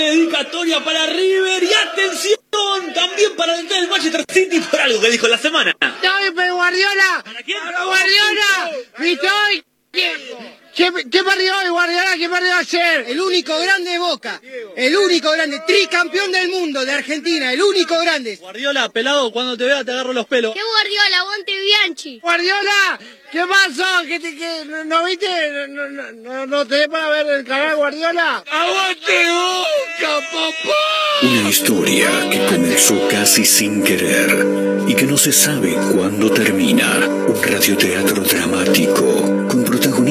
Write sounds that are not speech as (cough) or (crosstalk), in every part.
dedicatoria para River y atención también para el del Manchester City por algo que dijo la semana. ¡Dame, pero Guardiola! ¿Para quién? ¡Guardiola! ¡Vitoy! ¿Qué, ¿Qué perdió hoy, Guardiola? ¿Qué perdió ayer? El único grande de Boca. El único grande. Tricampeón del mundo de Argentina. El único grande. Guardiola, pelado, cuando te vea te agarro los pelos. ¡Qué Guardiola! ¡Aguante Bianchi! ¡Guardiola! ¿Qué pasó? ¿Qué te, qué, no, ¿No viste? No, no, no, no te para ver el canal Guardiola? ¡Aguante Boca, papá! Una historia que comenzó casi sin querer y que no se sabe cuándo termina. Un radioteatro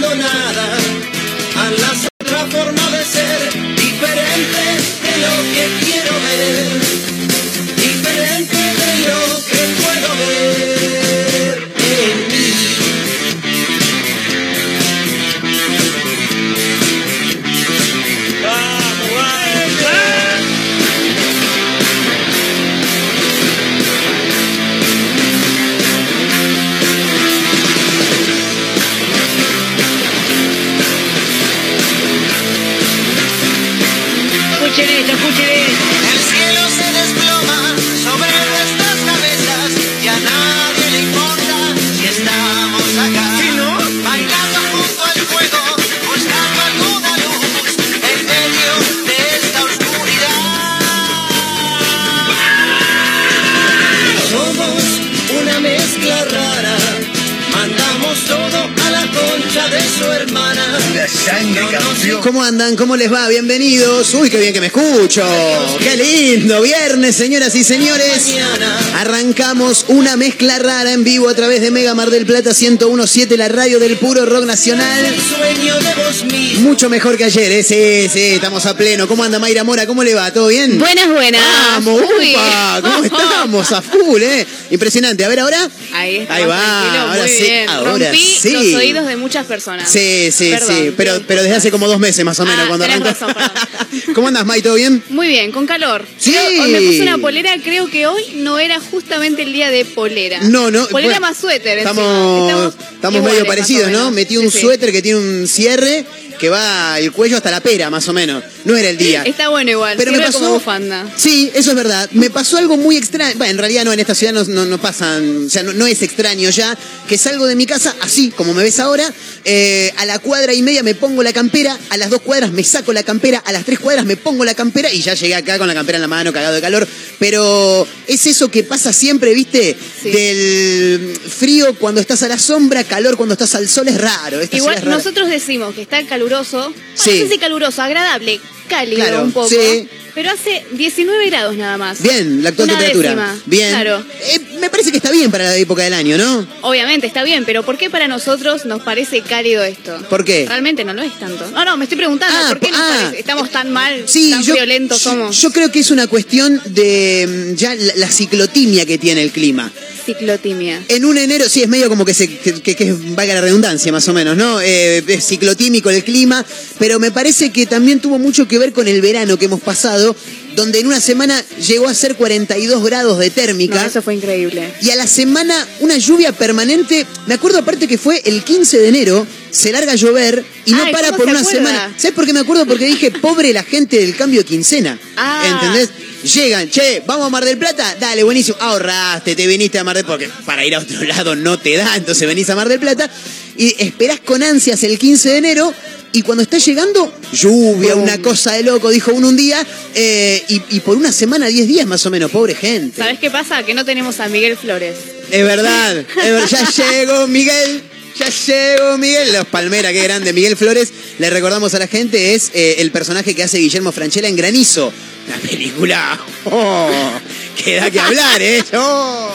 nada, hazlas otra forma de ser, diferente de lo que quiero ver, No ¿Cómo andan? ¿Cómo les va? Bienvenidos. Uy, qué bien que me escucho. Qué lindo. Viernes, señoras y señores. Arrancamos una mezcla rara en vivo a través de Mega Mar del Plata 1017, la radio del puro rock nacional. el sueño de vos mismo. Mucho mejor que ayer, ¿eh? Sí, sí, estamos a pleno. ¿Cómo anda Mayra Mora? ¿Cómo le va? ¿Todo bien? Buenas, buenas. Vamos, Uy. upa, ¿cómo (laughs) estamos? A full, ¿eh? Impresionante. A ver, ahora. Ahí, estamos Ahí va, ahora muy sí, bien. ahora Rompí sí. los oídos de muchas personas. Sí, sí, Perdón, sí. Pero, pero desde hace como dos meses más o menos Ah, cuando perdón. (laughs) ¿Cómo andas, May? ¿Todo bien? Muy bien, con calor. Sí. Creo- me puse una polera, creo que hoy no era justamente el día de polera. No, no. Polera bueno, más suéter. Estamos, estamos medio parecidos, ¿no? Metí un Sí, sí. suéter que tiene un cierre que va el cuello hasta la pera, más o menos. No era el día. Está bueno igual, Pero me pasó. como bufanda. Sí, eso es verdad. Me pasó algo muy extraño. Bueno, en realidad no, en esta ciudad no, no, no pasan. O sea, no, no es extraño ya. Que salgo de mi casa así, como me ves ahora. eh, a la cuadra y media me pongo la campera. A las dos cuadras me saco la campera. A las tres cuadras me pongo la campera. Y ya llegué acá con la campera en la mano, cagado de calor. Pero es eso que pasa siempre, ¿viste? Sí. Del frío cuando estás a la sombra, calor cuando estás al sol. Es raro. Esta Igual es rara. nosotros decimos que está caluroso. Bueno, Sí. No sé si caluroso, agradable, cálido Claro, un poco. sí. Pero hace 19 grados nada más. Bien, la actual Una temperatura. décima, Bien. Claro. Eh, me parece que está bien para la época del año, ¿no? Obviamente está bien, pero ¿por qué para nosotros nos parece cálido esto? ¿Por qué? Realmente no lo es tanto. No, no, me estoy preguntando, Ah, ¿por qué nos ah. parece? Estamos tan mal, Sí, tan yo, violentos somos? Yo creo que es una cuestión de mm, ya la, la ciclotimia que tiene el clima. Ciclotimia. En un enero, sí, es medio como que, se, que, que- que valga la redundancia más o menos, ¿no? Eh, es ciclotímico el clima, pero me parece que también tuvo mucho que ver con el verano que hemos pasado, donde en una semana llegó a ser 42 grados de térmica. No, eso fue increíble. Y a la semana una lluvia permanente. Me acuerdo aparte que fue el 15 de enero, se larga a llover y no Ay, para ¿cómo por se una acuerda? semana. ¿Sabes por qué me acuerdo? Porque dije, pobre la gente del cambio de quincena. Ah, ¿Entendés? Llegan, che, vamos a Mar del Plata, dale, buenísimo. Ahorraste, te viniste a Mar del Plata, porque para ir a otro (laughs) lado no te da, entonces venís a Mar del Plata y esperás con ansias el 15 de enero y cuando está llegando, lluvia, una cosa de loco, dijo uno un día, eh, y, y por una semana, 10 días más o menos, pobre gente. ¿Sabes qué pasa? Que no tenemos a Miguel Flores. Es verdad, es verdad, ya (laughs) llegó Miguel. Ya llegó Miguel, los Palmera, qué grande. Miguel Flores, le recordamos a la gente, es eh, el personaje que hace Guillermo Franchella en Granizo. La película. (laughs) Oh, que da que hablar, ¿eh? Oh.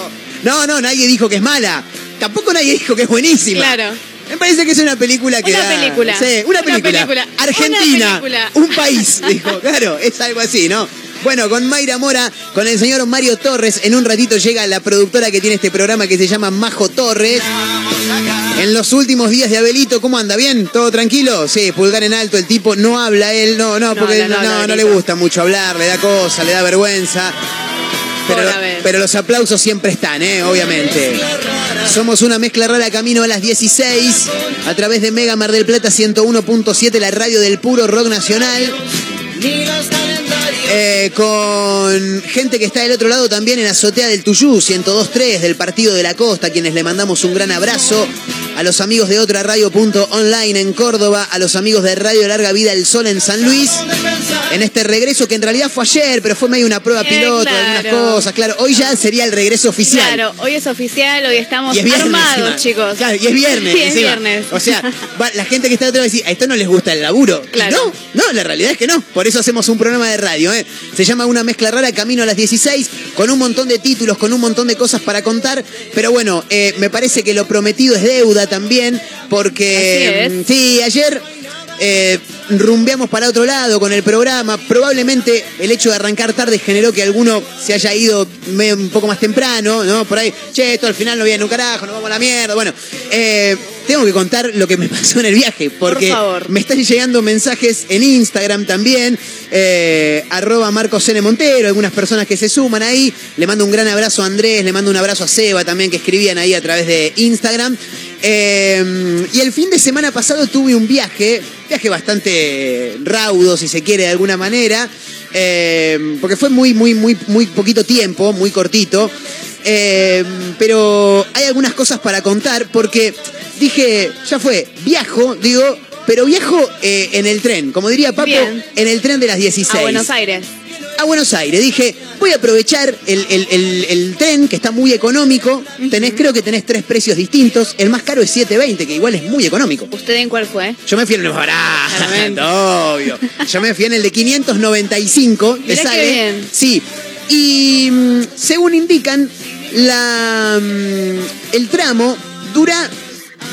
No, no, nadie dijo que es mala. Tampoco nadie dijo que es buenísima. Claro. Me parece que es una película que Una da- película. Sí, una Una película. película. Argentina. Una película. Un país, dijo. Claro, es algo así, ¿no? Bueno, con Mayra Mora, con el señor Mario Torres, en un ratito llega la productora que tiene este programa que se llama Majo Torres. En los últimos días de Abelito, ¿cómo anda? ¿Bien? ¿Todo tranquilo? Sí, pulgar en alto, el tipo no habla él, no, no, porque no no, le gusta mucho hablar, le da cosa, le da vergüenza. Pero, pero los aplausos siempre están, ¿eh? Obviamente. Somos una mezcla rara camino a las 16 a través de Mega Mar del Plata 101.7, la radio del puro rock nacional. Eh, con gente que está del otro lado también en Azotea del Tuyú, 102.3 del Partido de la Costa, quienes le mandamos un gran abrazo. A los amigos de otra radio.online en Córdoba, a los amigos de Radio Larga Vida El Sol en San Luis. En este regreso que en realidad fue ayer, pero fue medio una prueba Eh, piloto, claro. algunas cosas, claro. Hoy ya sería el regreso oficial. Claro, hoy es oficial, hoy estamos Y es viernes. armados, encima. chicos. Claro, y es viernes. (laughs) Sí, es encima. viernes. O sea, va- la gente que está detrás va a decir, a esto no les gusta el laburo. Y Claro. No, no, la realidad es que no. Por eso hacemos un programa de radio. ¿eh? Se llama Una Mezcla Rara, Camino a las 16, con un montón de títulos, con un montón de cosas para contar. Pero bueno, eh, me parece que lo prometido es deuda también, porque Así es. mm, sí, ayer eh, rumbeamos para otro lado con el programa. Probablemente el hecho de arrancar tarde generó que alguno se haya ido medio un poco más temprano, ¿no? Por ahí, che, esto al final no viene un carajo, nos vamos a la mierda. Bueno, eh, tengo que contar lo que me (laughs) pasó en el viaje, porque Por favor. me están llegando mensajes en Instagram también, eh, arroba Marcos N. Montero, algunas personas que se suman ahí. Le mando un gran abrazo a Andrés, le mando un abrazo a Seba también, que escribían ahí a través de Instagram. Eh, y el fin de semana pasado tuve un viaje, viaje bastante raudo, si se quiere, de alguna manera, eh, porque fue muy, muy, muy, muy poquito tiempo, muy cortito. Eh, pero hay algunas cosas para contar porque dije, ya fue, viajo, digo, pero viajo eh, en el tren, como diría Papo, Bien. en el tren de las 16 A Buenos Aires. a Buenos Aires. Dije, voy a aprovechar el, el- el- el tren que está muy económico. Tenés, creo que tenés tres precios distintos. El más caro es 7.20, que igual es muy económico. ¿Usted en cuál fue? Yo me fui en el más barato, Claramente. (laughs) obvio. Yo me fui en el de 595, que Mirá qué sale. bien. Sí. Y mm, según indican, la, mm, el tramo dura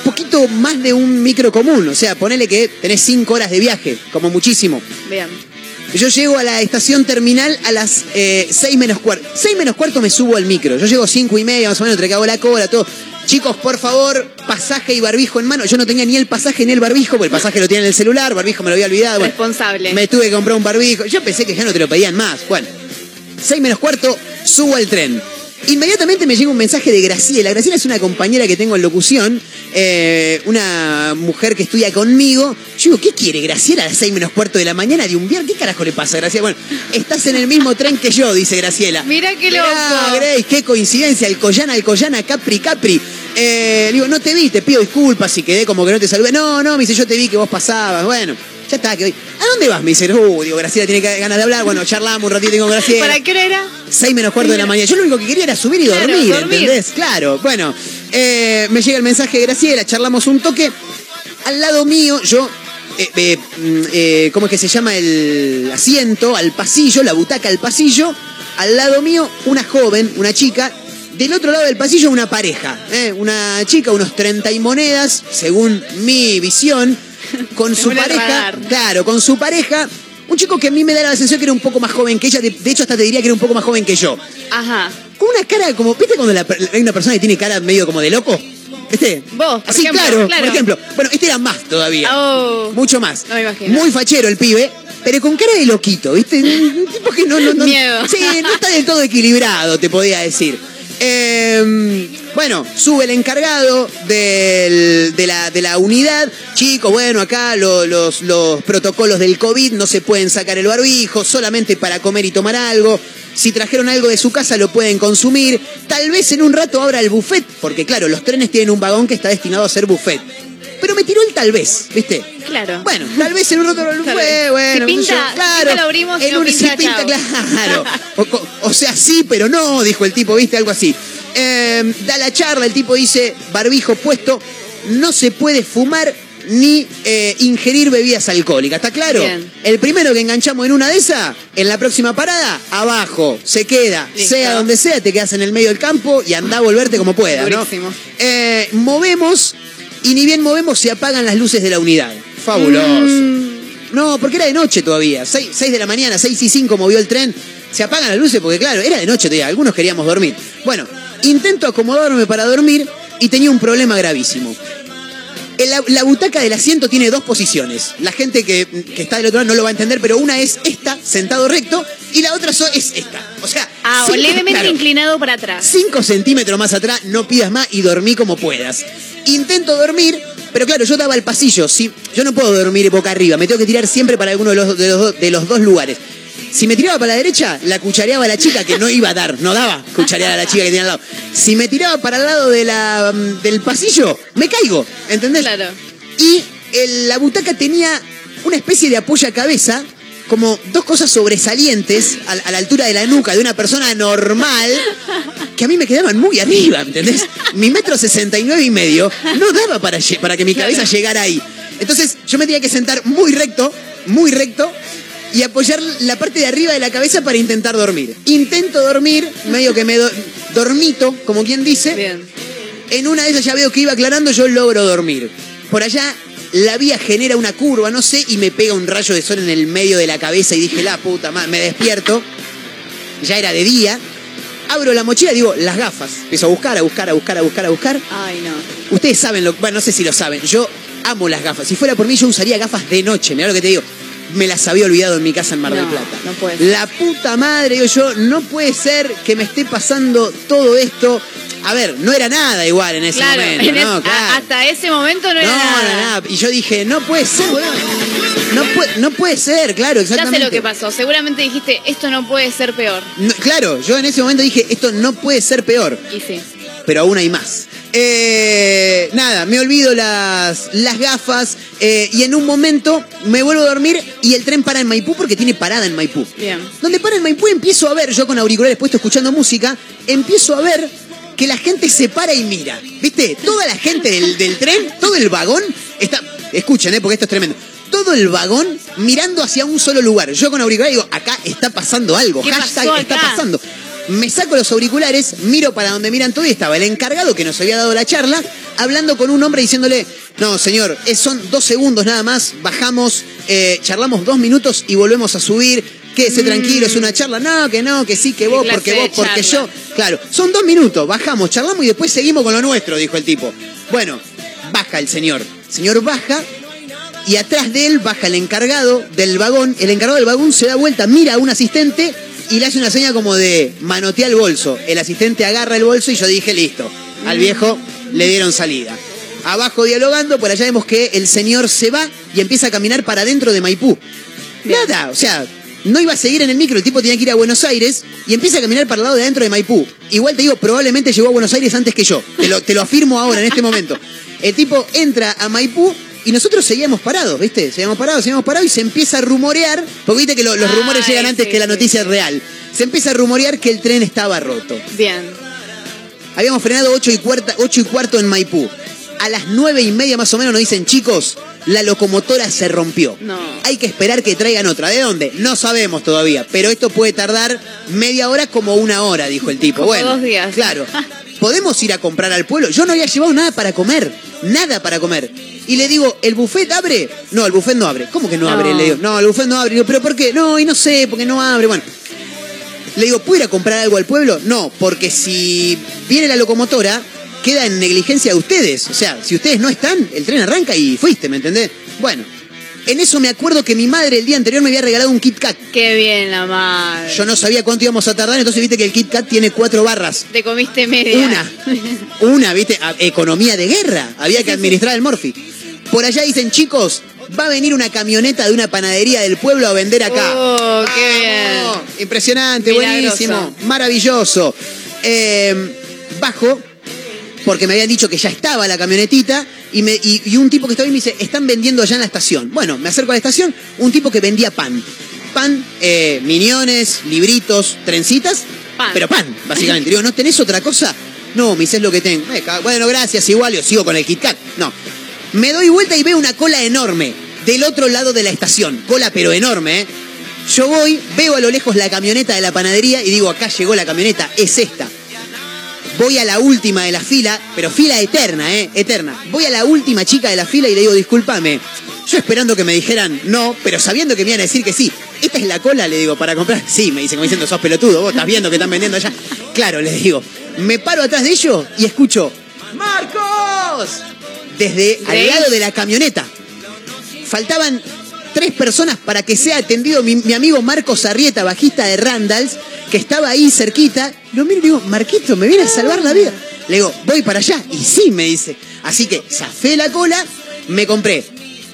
poquito más de un micro común. O sea, ponele que tenés 5 horas de viaje, como muchísimo. Bien. Yo llego a la estación terminal a las 6 menos cuarto. 6 menos cuarto me subo al micro. Yo llego 5 y media, más o menos, que hago la cola, todo. Chicos, por favor, pasaje y barbijo en mano. Yo no tenía ni el pasaje ni el barbijo, porque el pasaje lo tenía en el celular, barbijo me lo había olvidado. Bueno, Responsable. me tuve que comprar un barbijo. Yo pensé que ya no te lo pedían más. Bueno, 6 menos cuarto, subo al tren. Inmediatamente me llega un mensaje de Graciela. Graciela es una compañera que tengo en locución, eh, una mujer que estudia conmigo. Yo digo, ¿qué quiere Graciela a las 6 menos cuarto de la mañana de un viernes? ¿Qué carajo le pasa a Graciela? Bueno, estás en el mismo tren que yo, dice Graciela. Mirá qué loco. Grace, qué coincidencia, Alcoyana, Alcoyana, Capri, Capri. Eh, le digo, no te vi, te pido disculpas si quedé como que no te saludé. No, no, me dice, yo te vi que vos pasabas. Bueno, ya está, que hoy. ¿A dónde vas? Me dice, uh, digo, Graciela tiene ganas de hablar. Bueno, charlamos un ratito con Graciela. ¿Para qué hora era? 6 menos cuarto de la mañana. Yo lo único que quería era subir y Claro, dormir, dormir. ¿entendés? Claro, bueno. eh, me llega el mensaje de Graciela, charlamos un toque. Al lado mío, yo. eh, eh, mm, eh, ¿Cómo es que se llama el asiento? Al pasillo, la butaca al pasillo. Al lado mío, una joven, una chica. Del otro lado del pasillo, una pareja. Una chica, unos 30 y monedas, según mi visión. Con su pareja. Claro, con su pareja. Un chico que a mí me da la sensación que era un poco más joven que ella. De, de hecho, hasta te diría que era un poco más joven que yo. Ajá. Con una cara como, ¿viste cuando la hay una persona que tiene cara medio como de loco? ¿Viste? Vos, por Así, ejemplo, claro, claro. por ejemplo. Bueno, este era más todavía. Oh. Mucho más. No me imagino. Muy fachero el pibe, pero con cara de loquito, ¿viste? (laughs) Un tipo que no, no, no- Miedo. Sí, no está del todo equilibrado, te podía decir. Eh, bueno, sube el encargado de, la, unidad. Chicos, bueno, acá lo- los, los protocolos del COVID no se pueden sacar el barbijo, solamente para comer y tomar algo. Si trajeron algo de su casa lo pueden consumir. Tal vez en un rato abra el buffet, porque claro, los trenes tienen un vagón que está destinado a ser buffet. Pero me tiró el tal vez, ¿viste? Claro. Bueno, tal vez en un rato lo fue, bueno, Si sé pinta- yo, si claro. pinta lo abrimos, si En un- si pinta, pinta, claro. (laughs) O, sea, sí, pero no, dijo el tipo, ¿viste? Algo así. Eh, da la charla, el tipo dice, barbijo puesto, no se puede fumar ni eh, ingerir bebidas alcohólicas, ¿está claro? Bien. El primero que enganchamos en una de esas, en la próxima parada, abajo, se queda, Listo. sea donde sea, te quedas en el medio del campo y anda a volverte como puedas, ¿no? Eh, movemos y ni bien movemos se apagan las luces de la unidad. Fabuloso. Mm. No, porque era de noche todavía. 6, de la mañana, 6 y 5 movió el tren. Se apagan las luces porque, claro, era de noche todavía. Algunos queríamos dormir. Bueno, intento acomodarme para dormir y tenía un problema gravísimo. La, la butaca del asiento tiene dos posiciones. La gente que, que está del otro lado no lo va a entender, pero una es esta, sentado recto, y la otra so- es esta. O sea, Ah, cinco- levemente claro, inclinado para atrás. 5 centímetros más atrás, no pidas más y dormí como puedas. Intento dormir, pero claro, yo daba el pasillo. Si, yo no puedo dormir boca arriba, me tengo que tirar siempre para alguno de los, de los, de los dos lugares. Si me tiraba para la derecha, la cuchareaba a la chica que no iba a dar, no daba cucharear a la chica que tenía al lado. Si me tiraba para el lado de la, mm, del pasillo, me caigo, ¿entendés? Claro. Y el- la butaca tenía una especie de apoya cabeza, como dos cosas sobresalientes a, a la altura de la nuca de una persona normal, que a mí me quedaban muy arriba, ¿entendés? Mi metro sesenta y nueve y medio no daba para, para que mi cabeza llegara ahí. Entonces yo me tenía que sentar muy recto, muy recto, y apoyar la parte de arriba de la cabeza para intentar dormir. Intento dormir, medio que me do- dormito, como quien dice. Bien. En una de esas ya veo que iba aclarando, yo logro dormir. Por allá la vía genera una curva, no sé, y me pega un rayo de sol en el medio de la cabeza y dije, la puta madre, me despierto. Ya era de día. Abro la mochila y digo, las gafas. Empiezo a buscar, a buscar, a buscar, a buscar, a buscar. Ay, no. Ustedes saben lo bueno, no sé si lo saben. Yo amo las gafas. Si fuera por mí, yo usaría gafas de noche. Mirá lo que te digo. Me las había olvidado en mi casa en Mar del No, Plata. no puede ser. La puta madre, digo yo, no puede ser que me esté pasando todo esto. A ver, no era nada igual en ese Claro, momento, en ¿no? Claro. hasta ese momento no era No, nada. no, nada. Y yo dije, no puede ser. No puede, no puede ser, claro, Ya exactamente. sé lo que pasó. Seguramente dijiste, esto no puede ser peor. Claro, yo en ese momento dije, esto no puede ser peor. Y sí. pero aún hay más. Eh, nada, me olvido las, las gafas eh, y en un momento me vuelvo a dormir y el tren para en Maipú porque tiene parada en Maipú. Bien. Donde para en Maipú empiezo a ver, yo con auriculares puestos escuchando música, empiezo a ver que la gente se para y mira. ¿Viste? Toda la gente del, del tren, todo el vagón está... Escuchen, eh, porque esto es tremendo. Todo el vagón mirando hacia un solo lugar. Yo con auriculares digo, acá está pasando algo. ¿Qué Hashtag está pasando. Me saco los auriculares, miro para donde miran todo y estaba el encargado que nos había dado la charla, hablando con un hombre diciéndole, no, señor, son dos segundos nada más, bajamos, eh, charlamos dos minutos y volvemos a subir, quédese tranquilo, es una charla, no, que no, que sí, que ¿Qué vos, porque vos, porque yo. Claro, son dos minutos, bajamos, charlamos y después seguimos con lo nuestro, dijo el tipo. Bueno, baja el señor. El señor baja y atrás de él baja el encargado del vagón. El encargado del vagón se da vuelta, mira a un asistente y le hace una seña como de manotea el bolso. El asistente agarra el bolso y yo dije, listo. Al viejo le dieron salida. Abajo dialogando, por allá vemos que el señor se va y empieza a caminar para adentro de Maipú. Nada, o sea, no iba a seguir en el micro, el tipo tenía que ir a Buenos Aires y empieza a caminar para el lado de adentro de Maipú. Igual te digo, probablemente llegó a Buenos Aires antes que yo. Te lo, te lo afirmo ahora, en este momento. El tipo entra a Maipú y nosotros seguíamos parados, ¿viste? Seguíamos parados, seguíamos parados y se empieza a rumorear, porque viste que lo- los rumores Ay, llegan antes sí, que la sí. noticia real. Se empieza a rumorear que el tren estaba roto. Bien. Habíamos frenado 8 y, cuarta, 8 y cuarto en Maipú. A las 9 y media más o menos nos dicen, chicos, la locomotora se rompió. No. Hay que esperar que traigan otra. ¿De dónde? No sabemos todavía, pero esto puede tardar media hora como una hora, dijo el tipo. Como bueno, dos días. Claro. (laughs) ¿Podemos ir a comprar al pueblo? Yo no había llevado nada para comer. Nada para comer. Y le digo, ¿el buffet abre? No, el buffet no abre. ¿Cómo que no, No. abre? Le digo, no, el buffet no abre. Le digo, ¿pero por qué? No, y no sé, porque no abre. Bueno, le digo, ¿puedo ir a comprar algo al pueblo? No, porque si viene la locomotora, queda en negligencia de ustedes. O sea, si ustedes no están, el tren arranca y fuiste, ¿me entendés? Bueno, en eso me acuerdo que mi madre el día anterior me había regalado un Kit Kat. Qué bien la madre. Yo no sabía cuánto íbamos a tardar, entonces viste que el Kit Kat tiene cuatro barras. Te comiste media. Una. Una, viste, A- economía de guerra. Había que administrar el Morphy. Por allá dicen, chicos, va a venir una camioneta de una panadería del pueblo a vender acá. Oh, qué Vamos. Impresionante, Milagroso. buenísimo, maravilloso. Eh, bajo, porque me habían dicho que ya estaba la camionetita, y, me- y- y un tipo que estaba ahí me dice, están vendiendo allá en la estación. Bueno, me acerco a la estación, un tipo que vendía pan. Pan, eh, miniones, libritos, trencitas, Pan. pero pan, básicamente. (laughs) Digo, ¿no tenés otra cosa? No, me dice es lo que tengo. Cago- Bueno, gracias, igual, yo sigo con el Kit Kat. No. Me doy vuelta y veo una cola enorme del otro lado de la estación. Cola pero enorme, ¿eh? Yo voy, veo a lo lejos la camioneta de la panadería y digo, acá llegó la camioneta, es esta. Voy a la última de la fila, pero fila eterna, ¿eh? Eterna. Voy a la última chica de la fila y le digo, discúlpame. Yo esperando que me dijeran no, pero sabiendo que me iban a decir que sí. ¿Esta es la cola? Le digo, para comprar. Sí, me dicen, como diciendo, sos pelotudo, vos estás viendo que están vendiendo allá. Claro, les digo. Me paro atrás de ellos y escucho, ¡Marcos! Desde al lado de la camioneta. Faltaban tres personas para que sea atendido mi, mi amigo Marcos Arrieta, bajista de Randalls, que estaba ahí cerquita. Lo miro y digo, Marquito, me viene a salvar la vida. Le digo, voy para allá. Y sí, me dice. Así que zafé la cola, me compré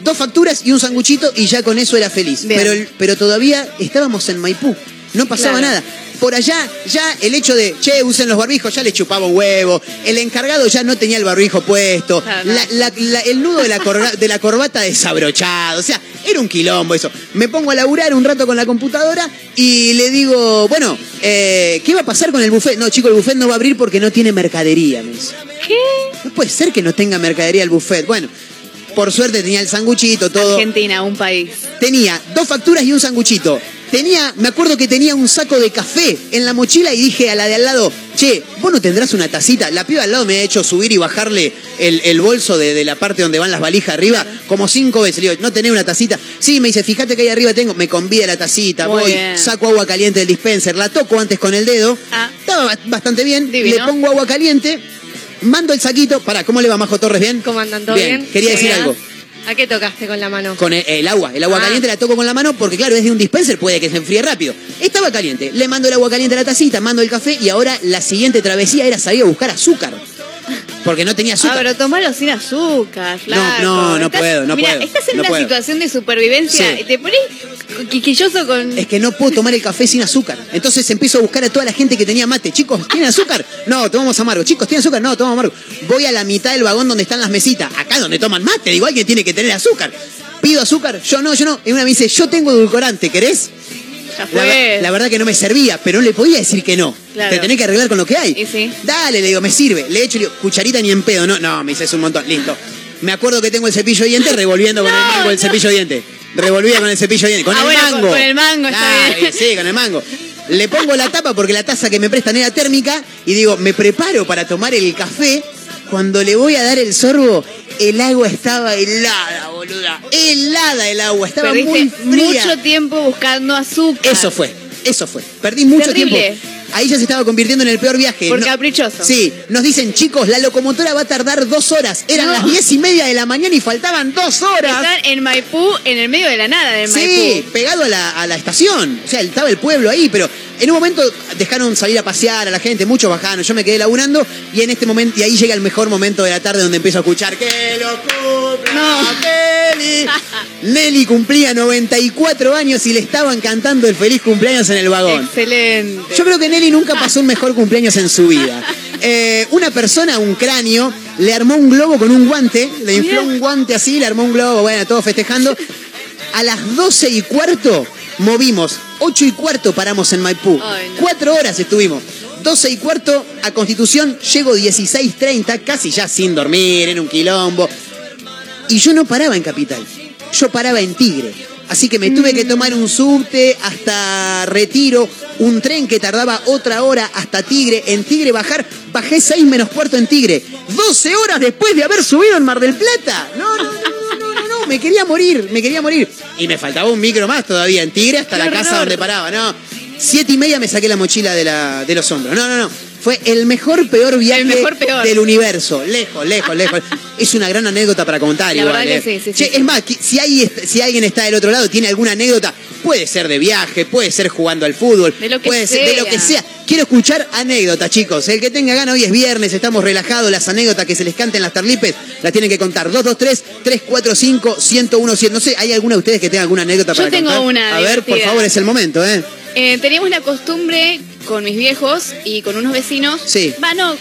dos facturas y un sanguchito y ya con eso era feliz. Bien. Pero, pero todavía estábamos en Maipú. No pasaba Claro. nada. Por allá, ya el hecho de, che, usen los barbijos, ya le chupaba un huevo. El encargado ya no tenía el barbijo puesto. La- la- la- el nudo de la, corga- de la corbata desabrochado. O sea, era un quilombo eso. Me pongo a laburar un rato con la computadora y le digo, bueno, eh, ¿qué va a pasar con el buffet? No, chico, el buffet no va a abrir porque no tiene mercadería, me dice. ¿Qué? No puede ser que no tenga mercadería el buffet. Bueno, por suerte tenía el sanguchito, todo. Argentina, un país. Tenía dos facturas y un sanguchito. Tenía, me acuerdo que tenía un saco de café en la mochila y dije a la de al lado, che, vos no tendrás una tacita. La piba al lado me ha hecho subir y bajarle el, el bolso de, de la parte donde van las valijas arriba como cinco veces. Le digo, no tenés una tacita. Sí, me dice, fíjate que ahí arriba tengo. Me convida la tacita, Muy voy, bien. saco agua caliente del dispenser, la toco antes con el dedo. Ah. Estaba ba- bastante bien. Divino. Le pongo agua caliente, mando el saquito. Pará, ¿cómo le va Majo Torres? ¿Bien? ¿Cómo andan? ¿Todo bien? Quería decir Bien. algo. ¿A qué tocaste con la mano? Con el, el agua, el agua Ah. caliente la toco con la mano porque claro, es de un dispenser, puede que se enfríe rápido. Estaba caliente, le mando el agua caliente a la tacita, mando el café y ahora la siguiente travesía era salir a buscar azúcar. Porque no tenía Ah, azúcar. pero tomalo sin azúcar, flaco. no, no Estás- puedo, no Mira, puedo, estás en no una puedo. situación de supervivencia Sí. y te pones quisquilloso con... Es que no puedo tomar el café sin azúcar. Entonces empiezo a buscar a toda la gente que tenía mate. Chicos, ¿tienen azúcar? No, tomamos amargo. Chicos, ¿tienen azúcar? No, tomamos amargo. Voy a la mitad del vagón donde están las mesitas. Acá donde toman mate. Digo, alguien tiene que tener azúcar. Pido azúcar. Yo no, yo no. Y una me dice, yo tengo edulcorante. ¿Querés? Ya La, fue. la verdad que no me servía, pero no le podía decir que no. Claro. Te tenés que arreglar con lo que hay. Y sí. Dale, le digo, me sirve. Le echo, le digo, cucharita ni en pedo. No, no, me dice, es un montón. Listo. Me acuerdo que tengo el cepillo de dientes revolviendo con el (laughs) mango el cepillo de dientes. Revolvía con el cepillo de dientes. Con Ah, el bueno, mango. con el mango, está bien. Sí, con el mango. Le pongo la tapa porque la taza que me prestan era térmica y digo, me preparo para tomar el café. Cuando le voy a dar el sorbo, el agua estaba helada, boluda. Helada el agua, estaba muy Perdiste fría. mucho tiempo buscando azúcar. Eso fue, eso fue. Perdí mucho Terrible. tiempo. Ahí ya se estaba convirtiendo en el peor viaje. Por No- caprichoso. Sí, nos dicen, chicos, la locomotora va a tardar dos horas. Eran No. las diez y media de la mañana y faltaban dos horas. Están en Maipú, en el medio de la nada de Sí, Maipú. pegado a la, a la estación. O sea, estaba el pueblo ahí, pero en un momento dejaron salir a pasear a la gente, muchos bajaron, yo me quedé laburando y en este momento, y ahí llega el mejor momento de la tarde donde empiezo a escuchar que lo cumpla No. Nelly. (laughs) Nelly cumplía 94 años y le estaban cantando el feliz cumpleaños en el vagón. Excelente. Yo creo que Nelly nunca pasó un mejor cumpleaños en su vida. Eh, una persona, un cráneo, le armó un globo con un guante, le infló un guante así, le armó un globo, bueno, todos festejando. A las 12 y cuarto movimos, 8 y cuarto paramos en Maipú. Ay, no. Cuatro horas estuvimos. 12 y cuarto a Constitución, llego 16.30, casi ya sin dormir, en un quilombo. Y yo no paraba en Capital, yo paraba en Tigre. Así que me tuve que tomar un subte hasta Retiro, un tren que tardaba otra hora hasta Tigre. En Tigre bajar, bajé 6 menos cuarto en Tigre. 12 horas después de haber subido en Mar del Plata. No, no, no, no, no, no, me quería morir, me quería morir. Y me faltaba un micro más todavía en Tigre hasta la casa donde paraba, no. Siete y media me saqué la mochila de, la, de los hombros. No, no, no. Fue el mejor, peor viaje mejor, peor. del universo. Lejos, lejos, lejos. (laughs) Es una gran anécdota para contar. La igual, eh. sí, sí, Che, sí. Es más, si, hay, si alguien está del otro lado, tiene alguna anécdota, Puede ser de viaje, puede ser jugando al fútbol, De lo que puede ser de lo que sea. Quiero escuchar anécdotas, chicos. El que tenga gana, hoy es viernes, estamos relajados. Las anécdotas que se les canten las tarlipes las tienen que contar. 223-345-1017. No sé, ¿hay alguna de ustedes que tenga alguna anécdota Yo para tengo contar? una A ver, por favor, es el momento, ¿eh? Eh, teníamos la costumbre con mis viejos y con unos vecinos. Sí. Va, no,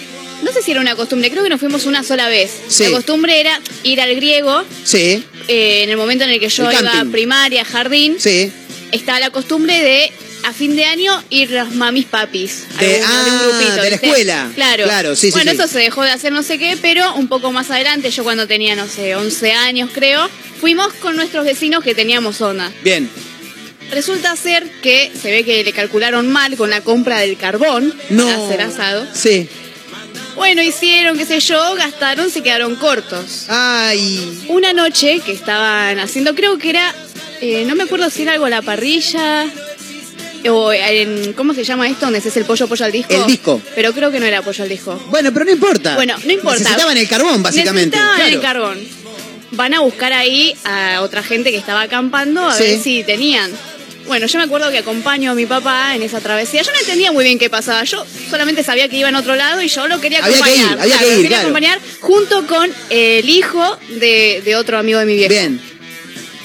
no sé si era una costumbre, creo que nos fuimos una sola vez. Sí. La costumbre era ir al griego Sí, eh, en el momento en el que yo El iba a primaria, jardín. sí. Estaba la costumbre de a fin de año ir los mamis papis. De- ah, un grupito, de la ¿viste? escuela. Claro. Claro, sí, Bueno, sí. eso se dejó de hacer no sé qué, pero un poco más adelante, yo cuando tenía, no sé, 11 años creo, fuimos con nuestros vecinos que teníamos zona. Bien. Resulta ser que se ve que le calcularon mal con la compra del carbón No. para hacer asado. Sí. Bueno, hicieron, qué sé yo, gastaron, se quedaron cortos. Ay. Una noche que estaban haciendo, creo que era, eh, no me acuerdo si era algo a la parrilla o en, ¿cómo se llama esto? Donde se hace el pollo pollo al disco. El disco. Pero creo que no era pollo al disco. Bueno, pero no importa. Bueno, no importa. Necesitaban el carbón, básicamente. Necesitaban el carbón. Van a buscar ahí a otra gente que estaba acampando a Sí. ver si tenían. Bueno, yo me acuerdo que acompaño a mi papá en esa travesía. Yo no entendía muy bien qué pasaba. Yo solamente sabía que iba en otro lado y yo lo quería Había que acompañar. ir, había que Claro, lo ir, quería claro. acompañar junto con el hijo de, de otro amigo de mi viejo. Bien.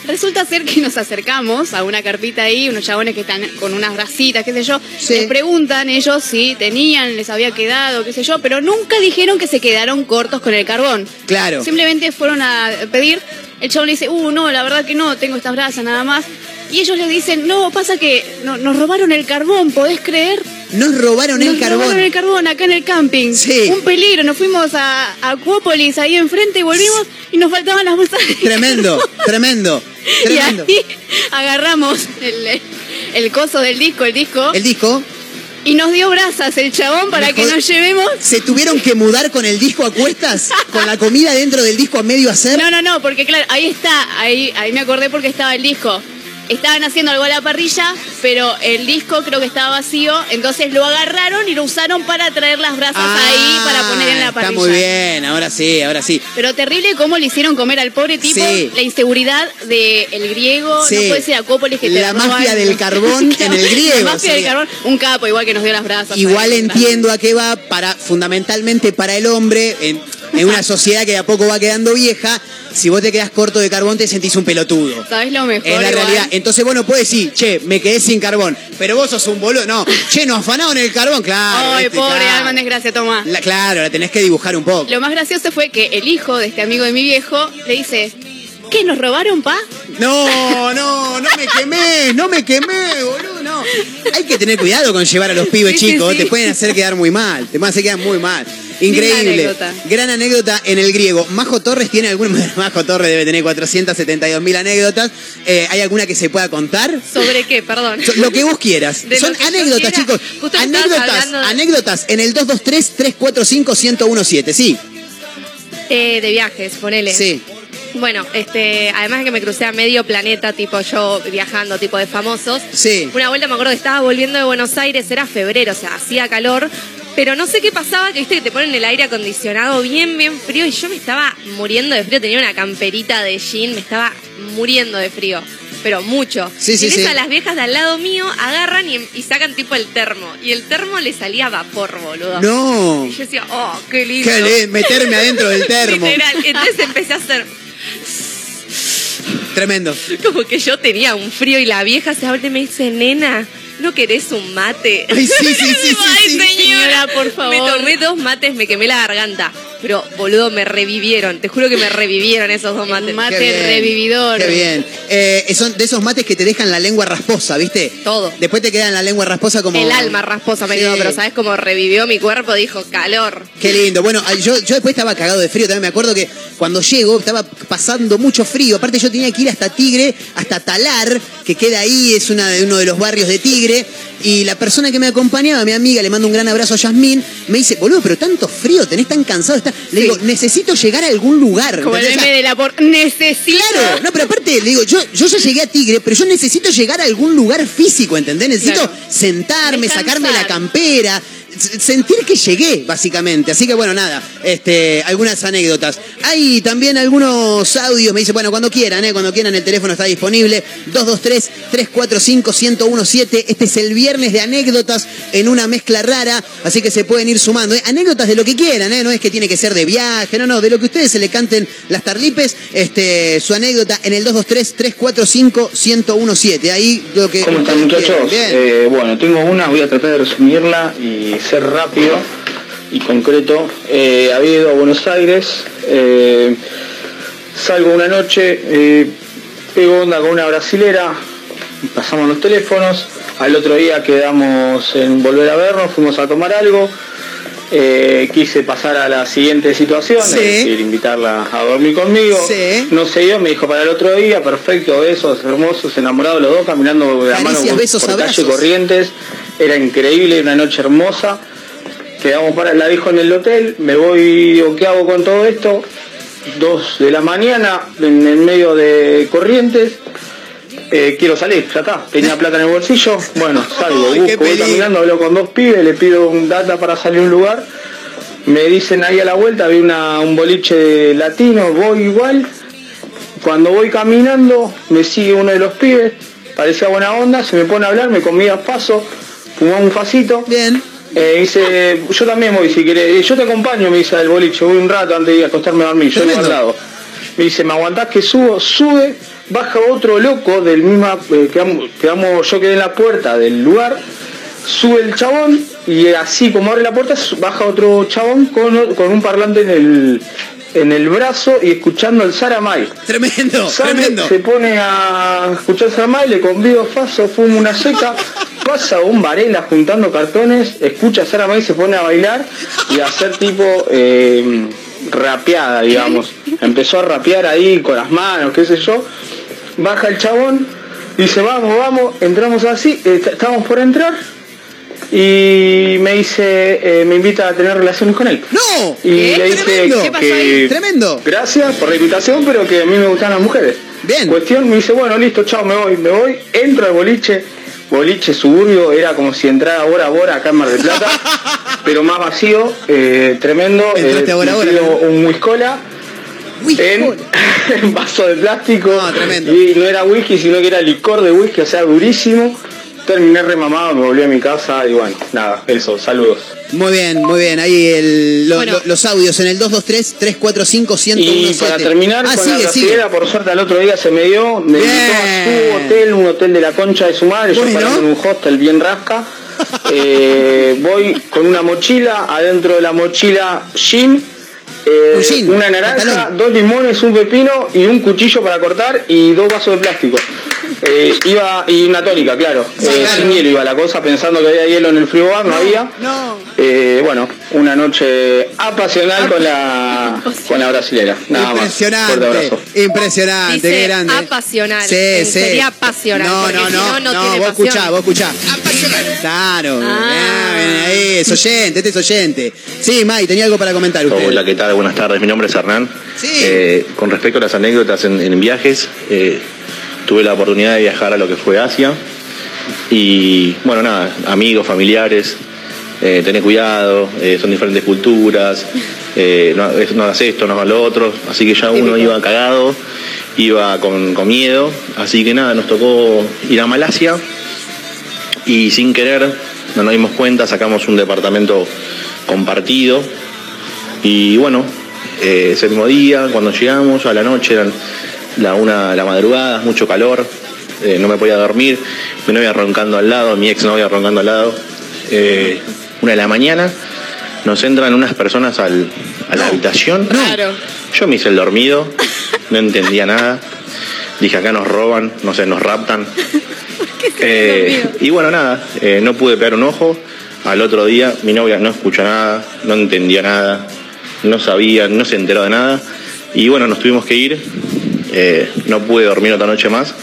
Resulta ser que nos acercamos a una carpita ahí, unos chabones que están con unas brasitas, qué sé yo. Sí. Les preguntan ellos si tenían, les había quedado, qué sé yo, pero nunca dijeron que se quedaron cortos con el carbón. Claro. Simplemente fueron a pedir. El chabón le dice, uh, no, la verdad que no, tengo estas brasas nada más. Y ellos le dicen, no, pasa que no- nos robaron el carbón, ¿podés creer? Nos robaron el Nos carbón. robaron el carbón acá en el camping. Sí. Un peligro, nos fuimos a, Acuópolis ahí enfrente y volvimos y nos faltaban las bolsas. Tremendo, tremendo, (laughs) tremendo. Y ahí agarramos el, el coso del disco, el disco, El disco, y nos dio brasas el chabón para que nos llevemos. ¿se tuvieron que mudar con el disco a cuestas? ¿Con la comida dentro del disco a medio hacer? No, no, no, porque claro, ahí está, ahí, ahí me acordé porque estaba el disco. Estaban haciendo algo a la parrilla, pero el disco creo que estaba vacío, entonces lo agarraron y lo usaron para traer las brasas ahí para poner en la parrilla. Ah, Está muy bien, ahora sí, ahora sí. Pero terrible cómo le hicieron comer al pobre tipo, Sí. la inseguridad del griego, Sí. no puede ser Acópolis que te La mafia del carbón (laughs) en el griego, La mafia del sería. carbón, un capo igual que nos dio las brasas. Igual entiendo a qué va para fundamentalmente para el hombre en, en una sociedad que de a poco va quedando vieja. Si vos te quedás corto de carbón te sentís un pelotudo. ¿Sabes lo mejor? Es la igual? realidad. Entonces vos no puedes decir, che, me quedé sin carbón. Pero vos sos un boludo. No, che, nos afanaron el carbón. Claro. Ay, pobre Claro. alma en desgracia, toma. La- claro, la tenés que dibujar un poco. Lo más gracioso fue que el hijo de este amigo de mi viejo le dice, ¿qué, nos robaron, pa? No, no, no me quemé, no me quemé, boludo, no. Hay que tener cuidado con llevar a los (laughs) pibes Sí, sí, chicos, sí. te pueden hacer quedar muy mal, te pueden hacer quedar muy mal. Increíble. anécdota. Gran anécdota en el griego. Majo Torres tiene alguna. (laughs) Majo Torres debe tener 472 mil anécdotas. Eh, ¿Hay alguna que se pueda contar? ¿Sobre qué? Perdón. So- Lo que vos quieras. (laughs) De Son anécdotas, chicos. Justo Anécdotas, de- anécdotas en el 223-345-1017. Sí, Eh, de viajes, ponele. sí. Bueno, este, además de que me crucé a medio planeta, tipo yo viajando, tipo de famosos. Sí. Una vuelta me acuerdo que estaba volviendo de Buenos Aires, era febrero, o sea, hacía calor, pero no sé qué pasaba, que viste que te ponen el aire acondicionado bien, bien frío y yo me estaba muriendo de frío, tenía una camperita de jean, me estaba muriendo de frío. Pero mucho. Sí, sí, y sí. esa, las viejas de al lado mío agarran y, y sacan tipo el termo. Y el termo le salía vapor, boludo. No. Y yo decía, oh, qué lindo. Qué lindo, meterme adentro del termo. (laughs) Literal. Entonces empecé a hacer Tremendo. (laughs) como que yo tenía un frío y la vieja se abre y me dice, nena, ¿no querés un mate? Ay, sí, sí, sí, sí, (laughs) Ay, sí. señora, por favor. Me tomé dos mates, me quemé la garganta. Pero, boludo, me revivieron. Te juro que me revivieron esos dos mates. mate Qué bien, revividor. Qué bien. Eh, son de esos mates que te dejan la lengua rasposa, ¿viste? Todo. Después te queda en la lengua rasposa como. El alma rasposa me Sí. quedó, pero ¿sabes cómo revivió mi cuerpo? Dijo, calor. Qué lindo. Bueno, yo, yo después estaba cagado de frío también. Me acuerdo que cuando llego estaba pasando mucho frío. Aparte, yo tenía que ir hasta Tigre, hasta Talar, que queda ahí, es una de uno de los barrios de Tigre. Y la persona que me acompañaba, mi amiga, le mando un gran abrazo a Yasmín, me dice, boludo, pero tanto frío, tenés tan cansado estar. Le digo, necesito llegar a algún lugar. Como el de la por... Necesito. Claro, no, pero aparte, le digo, yo, yo ya llegué a Tigre, pero yo necesito llegar a algún lugar físico, ¿entendés? Necesito Claro. sentarme, Descansar. sacarme la campera, sentir que llegué, básicamente. Así que bueno, nada, este, algunas anécdotas. Hay también algunos audios, me dice, bueno, cuando quieran, ¿eh? cuando quieran, el teléfono está disponible. 223-345-1017. Este es el viernes de anécdotas en una mezcla rara, así que se pueden ir sumando. ¿eh? Anécdotas de lo que quieran, ¿eh? no es que tiene que ser de viaje, no, no, de lo que ustedes se le canten las tarlipes, este, su anécdota en el 223-345-1017. Ahí lo que. ¿Cómo están muchachos? Bien. Eh, bueno, tengo una, voy a tratar de resumirla y ser rápido y concreto. Eh, había ido a Buenos Aires, eh, salgo una noche, eh, pego onda con una brasilera, pasamos los teléfonos, al otro día quedamos en volver a vernos, fuimos a tomar algo. eh, quise pasar a la siguiente situación, Sí. es decir, invitarla a dormir conmigo. Sí. No se dio, me dijo para el otro día, perfecto, besos, hermosos, enamorados los dos, caminando de la mano por, besos, por calle. Corrientes. Era increíble, una noche hermosa. Quedamos para, la dejo en el hotel, me voy, digo, ¿qué hago con todo esto? Dos de la mañana, en el medio de Corrientes. Eh, quiero salir, ya está, tenía plata en el bolsillo, bueno, salgo, busco, voy caminando, hablo con dos pibes, le pido un data para salir a un lugar, me dicen ahí a la vuelta, vi una, un boliche latino, voy igual, cuando voy caminando me sigue uno de los pibes, parecía buena onda, se me pone a hablar, me comía paso, fumamos un facito, Bien. eh, dice, yo también voy si querés, yo te acompaño, me dice al boliche, voy un rato antes de ir a acostarme a dormir, yo al lado. Me dice, ¿me aguantás que subo? Sube, baja otro loco del mismo, eh, quedamos, quedamos- yo quedé en la puerta del lugar, sube el chabón y así como abre la puerta, baja otro chabón con, con un parlante en el, en el brazo y escuchando el Saramay. Tremendo, Sale, tremendo. se pone a escuchar Saramay, le convido faso, fuma una seca, (laughs) pasa un Varela juntando cartones, escucha Saramay, se pone a bailar y a hacer tipo eh, rapeada, digamos. Empezó a rapear ahí con las manos, qué sé yo. Baja el chabón, dice, vamos, vamos, entramos así, eh, estamos por entrar y me dice, eh, me invita a tener relaciones con él. ¡No! Y le dije Tremendo. ¿Qué que ahí? Tremendo. gracias por la invitación, pero que a mí me gustan las mujeres. Bien. Cuestión, me dice, bueno, listo, chao, me voy, me voy, entro al boliche, boliche suburbio, era como si entrara Bora Bora acá en Mar del Plata, (laughs) pero más vacío, eh, tremendo, Entraste a Bora, pido ¿no? un whiskola (laughs) en, vaso de plástico, No, tremendo. y no era whisky, sino que era licor de whisky, o sea, durísimo. Terminé remamado, me volví a mi casa y bueno, nada, eso, saludos. Muy bien, muy bien. Ahí el- lo- Bueno. lo- los audios en el 223-345-1017. Y para terminar ah, con sigue, la sigue. por suerte al otro día se me dio, me Bien. invitó a su hotel, un hotel de la concha de su madre, yo Bueno. parando en un hostel bien rasca. Eh, voy con una mochila, adentro de la mochila gin, eh, una naranja, dos limones, un pepino y un cuchillo para cortar y dos vasos de plástico. Eh, iba y una tónica, claro. Sí, Eh, claro. Sin hielo iba la cosa, pensando que había hielo en el frigobar, no, había. no. Eh, bueno, una noche apasional con la con la brasilera. Nada más. Impresionante, abrazo. impresionante, Dice qué grande. apasional. Sí, Eh, sí. sería pasional, No, no, no, no, no no, tiene vos escuchá, vos escuchá. Claro, Ah. ah, ahí, es oyente, este es oyente. Sí, Mai, tenía algo para comentar usted. Hola, ¿qué tal? Buenas tardes. Mi nombre es Hernán. Sí. Eh, con respecto a las anécdotas en, en viajes, eh, tuve la oportunidad de viajar a lo que fue Asia. Y bueno, nada, amigos, familiares, eh, tener cuidado, eh, son diferentes culturas, no, es- no hagas esto, no hagas lo otro. Así que ya uno iba cagado, iba con, con miedo. Así que nada, nos tocó ir a Malasia y sin querer, no nos dimos cuenta, sacamos un departamento compartido y bueno, eh, ese mismo día, cuando llegamos, a la noche, eran la una la madrugada, mucho calor, eh, no me podía dormir, mi novia roncando al lado, mi ex novia roncando al lado, eh, una de la mañana, nos entran unas personas al- a la habitación, Claro. yo me hice el dormido, no entendía nada, dije acá nos roban, no sé, nos raptan. (laughs) Eh, y bueno, nada, eh, no pude pegar un ojo. Al otro día mi novia no escuchó nada, no entendía nada, no sabía, no se enteró de nada. Y bueno, nos tuvimos que ir. Eh, no pude dormir otra noche más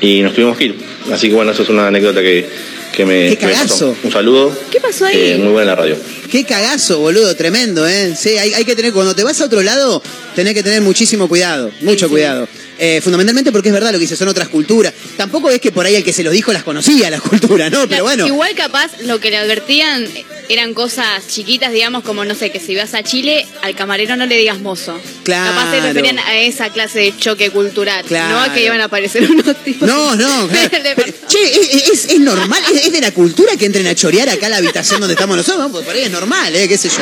y nos tuvimos que ir. Así que bueno, eso es una anécdota que, que me, ¡Qué que me pasó. cagazo! Un saludo. ¿Qué pasó ahí? Eh, muy buena la radio. Qué cagazo, boludo, tremendo, ¿eh? Sí, hay, hay que tener, cuando te vas a otro lado, tenés que tener muchísimo cuidado, mucho sí. cuidado. Eh, fundamentalmente porque es verdad lo que dice, son otras culturas. Tampoco es que por ahí el que se lo dijo las conocía, las culturas, ¿no? Pero bueno. Igual capaz lo que le advertían eran cosas chiquitas, digamos, como no sé, que si vas a Chile, al camarero no le digas mozo. Claro. Capaz se referían a esa clase de choque cultural. Claro. No a que iban a aparecer unos tipos. No, no, claro. (laughs) Pero, che, es, es- es normal, es, es de la cultura que entren a chorear acá a la habitación donde estamos nosotros, ¿no? Porque por ahí es normal, ¿eh? ¿Qué sé yo?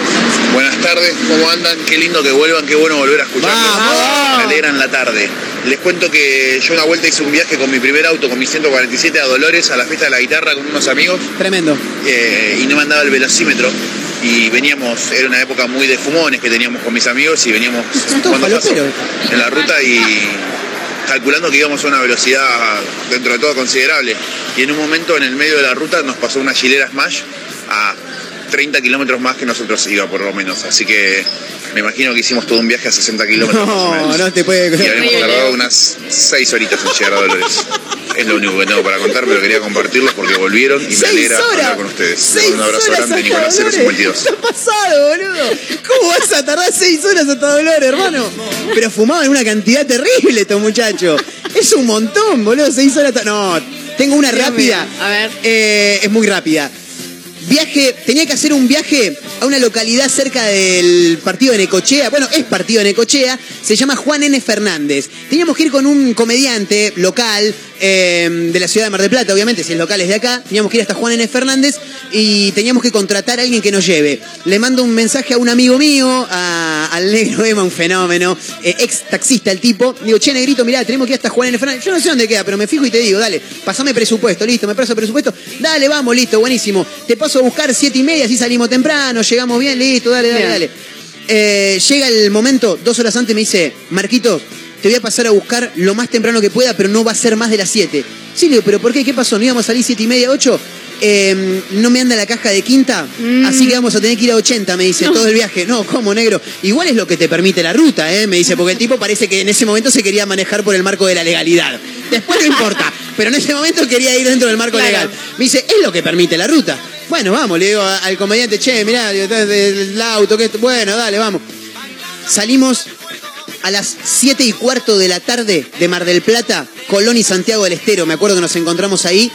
Buenas tardes, ¿cómo andan? Qué lindo que vuelvan, qué bueno volver a escucharlos. Me alegran la tarde. Les cuento que yo una vuelta hice un viaje con mi primer auto, con mi 147 a Dolores, a la fiesta de la guitarra con unos amigos, Tremendo. eh, y no me andaba el velocímetro. Y veníamos, era una época muy de fumones que teníamos con mis amigos y veníamos en la ruta y calculando que íbamos a una velocidad dentro de todo considerable. Y en un momento en el medio de la ruta nos pasó una chilera Smash a 30 kilómetros más que nosotros iba por lo menos. Así que me imagino que hicimos todo un viaje a 60 kilómetros. más o No, menos. no te puede Y habíamos tardado unas 6 horitas en llegar a Dolores. Es lo único que tengo para contar, pero quería compartirlos porque volvieron y me ¡Seis alegra horas! hablar con ustedes. Les ¡Seis mando un abrazo horas grande, Nicolás Dolores! 052. ¿Qué ha pasado, boludo? ¿Cómo vas a tardar seis horas hasta Dolores, hermano? Pero fumaban una cantidad terrible estos muchachos. Es un montón, boludo, seis horas hasta... No, tengo una rápida. A ver. Eh, es muy rápida. Viaje, tenía que hacer un viaje a una localidad cerca del partido de Necochea. Bueno, es partido de Necochea. Se llama Juan N. Fernández. Teníamos que ir con un comediante local eh, de la ciudad de Mar del Plata, obviamente, si el local es de acá. Teníamos que ir hasta Juan N. Fernández y teníamos que contratar a alguien que nos lleve. Le mando un mensaje a un amigo mío, a- al negro (laughs) Emma, un fenómeno, eh, ex taxista el tipo. Digo, che, negrito, mirá, tenemos que ir hasta Juan N. Fernández. Yo no sé dónde queda, pero me fijo y te digo, dale, pasame presupuesto, listo, me paso presupuesto. Dale, vamos, listo, buenísimo. Te paso a buscar siete y media, así salimos temprano, llegamos bien, listo, dale, dale, Bien. dale. Eh, llega el momento, dos horas antes me dice, Marquitos, te voy a pasar a buscar lo más temprano que pueda, pero no va a ser más de las 7. Sí, le digo, ¿pero por qué? ¿Qué pasó? ¿No íbamos a salir siete y media, 8? No me anda la caja de quinta, así que vamos a tener que ir a 80, me dice, todo el viaje. No, ¿cómo, negro? Igual es lo que te permite la ruta, ¿eh? Me dice, porque el tipo parece que en ese momento se quería manejar por el marco de la legalidad. Después no importa, pero en ese momento quería ir dentro del marco Claro. legal. Me dice, es lo que permite la ruta. Bueno, vamos, le digo al comediante, che, mirá, del auto, que esto- bueno, dale, vamos. Salimos a las 7 y cuarto de la tarde de Mar del Plata, Colón y Santiago del Estero. Me acuerdo que nos encontramos ahí.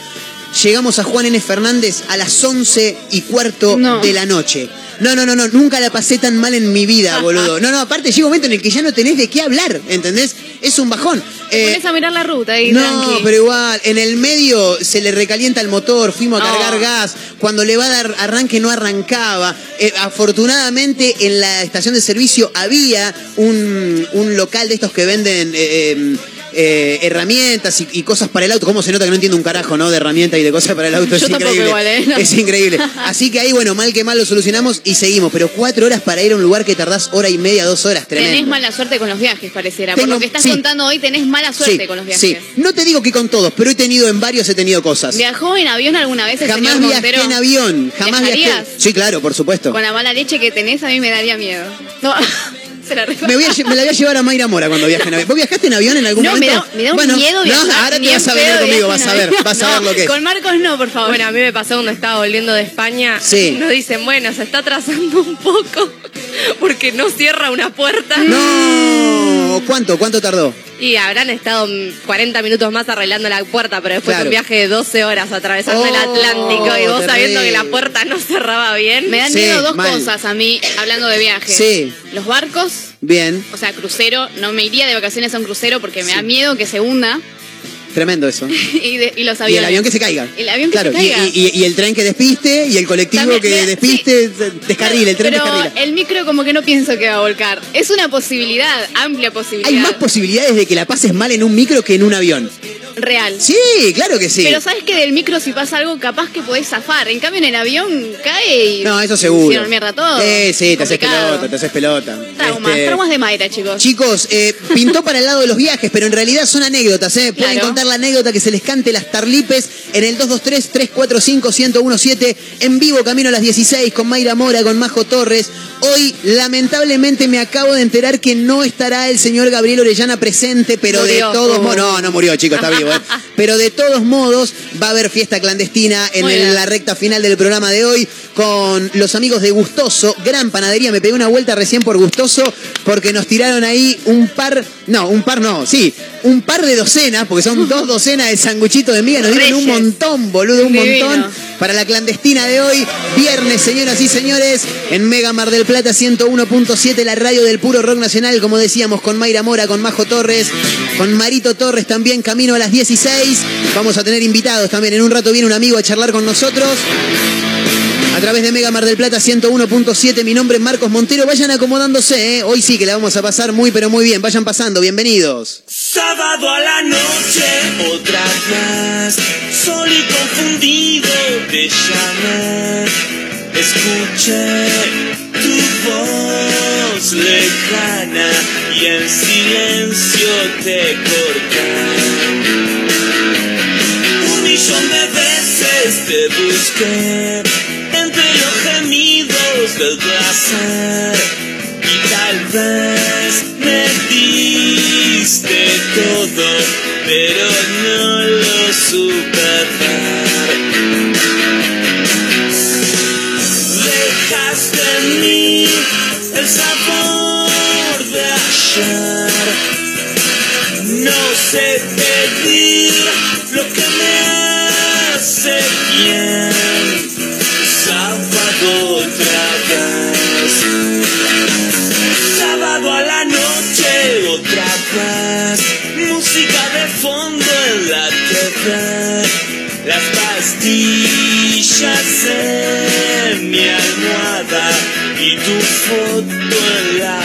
Llegamos a Juan N. Fernández a las 11 y cuarto No. de la noche. No, no, no, no, nunca la pasé tan mal en mi vida, (laughs) boludo. No, no, aparte llega un momento en el que ya no tenés de qué hablar, ¿entendés? Es un bajón. Eh, pones a mirar la ruta y no, tranqui. pero igual, en el medio se le recalienta el motor, fuimos a cargar Oh. gas, cuando le va a dar arranque no arrancaba. Eh, afortunadamente en la estación de servicio había un, un local de estos que venden eh, eh, herramientas y, y cosas para el auto. ¿Cómo se nota que no entiendo un carajo, no? De herramientas y de cosas para el auto. (laughs) Es Yo increíble. igual, ¿eh? No. Es increíble. Así que ahí, bueno, mal que mal lo solucionamos y seguimos. Pero cuatro horas para ir a un lugar que tardás hora y media, dos horas, tremendo. Tenés mala suerte con los viajes, pareciera. Por Tengo- lo que estás sí. contando hoy, tenés mala suerte sí, con los viajes. sí. No te digo que con todos, pero he tenido en varios, he tenido cosas. ¿Viajó en avión alguna vez el Jamás señor viajé en avión, jamás viajé. Sí, claro, por supuesto. Con la mala leche que tenés, a mí me daría miedo. No, (laughs) se la Me, voy a me la voy a llevar a Mayra Mora cuando viaje en avión. ¿Vos viajaste en avión en algún No, me momento? da, me da un Bueno, miedo no, viajar. ahora te vas a en venir conmigo, vas a ver, vas a No, ver lo que es. Con Marcos no, por favor. Bueno, a mí me pasó cuando estaba volviendo de España. Sí. Nos dicen, bueno, se está atrasando un poco porque no cierra una puerta. No, ¿cuánto? ¿Cuánto tardó? Y habrán estado mm, 40 minutos más arreglando la puerta, pero después Claro. un viaje de 12 horas atravesando el Oh, Atlántico y vos sabiendo que la puerta no cerraba bien. Me dan Sí, miedo dos mal. cosas a mí, hablando de viajes. Sí. Los barcos, Bien, o sea, crucero. No me iría de vacaciones a un crucero porque me da miedo que se hunda. Tremendo eso. (laughs) Y, de- y los Y aviones. el avión que se caiga. El avión que claro, se y- caiga. Y, y- y el tren que despiste y el colectivo También que despiste, descarrila, el tren Pero descarrila. el micro como que no pienso que va a volcar. Es una posibilidad, amplia posibilidad. Hay más posibilidades de que la pases mal en un micro que en un avión. Real. Sí, claro que sí. Pero sabes que del micro si pasa algo capaz que podés zafar. En cambio en el avión cae y No, eso seguro. hicieron mierda todo. Eh, sí, te haces pelota, te haces pelota. Traumas, Este, traumas de Mayra, chicos. Chicos, eh, pintó para el lado de los viajes, pero en realidad son anécdotas, ¿eh? Pueden Claro. contar la anécdota que se les cante las tarlipes en el 223-345-1017, en vivo camino a las 16, con Mayra Mora, con Majo Torres. Hoy, lamentablemente, me acabo de enterar que no estará el señor Gabriel Orellana presente, pero Murió. de todos Oh. modos. No, no murió, chicos, está vivo. igual. (laughs) Pero de todos modos, va a haber fiesta clandestina en el- la recta final del programa de hoy con los amigos de Gustoso, gran panadería. Me pegué una vuelta recién por Gustoso porque nos tiraron ahí un par, no, un par no, sí, un par de docenas, porque son dos docenas de sanguchitos de miga. Nos dieron un montón, boludo, un Divino. montón para la clandestina de hoy. Viernes, señoras y señores, en Mega Mar del Plata 101.7, la radio del puro rock nacional, como decíamos, con Mayra Mora, con Majo Torres, con Marito Torres también, camino a las 16. Vamos a tener invitados también. En un rato viene un amigo a charlar con nosotros. A través de Mega Mar del Plata 101.7, mi nombre es Marcos Montero. Vayan acomodándose, ¿eh? hoy sí que la vamos a pasar muy, pero muy bien. Vayan pasando, bienvenidos. Sábado a la noche, otra más, solo y confundido te llamé. Escuché tu voz lejana y en silencio te corté. Un millón de veces te busqué del placer y tal vez me diste todo, pero no lo supe. Dejaste en mí el sabor de ayer. No sé fondo en la TV. Las pastillas en mi almohada y tu foto en la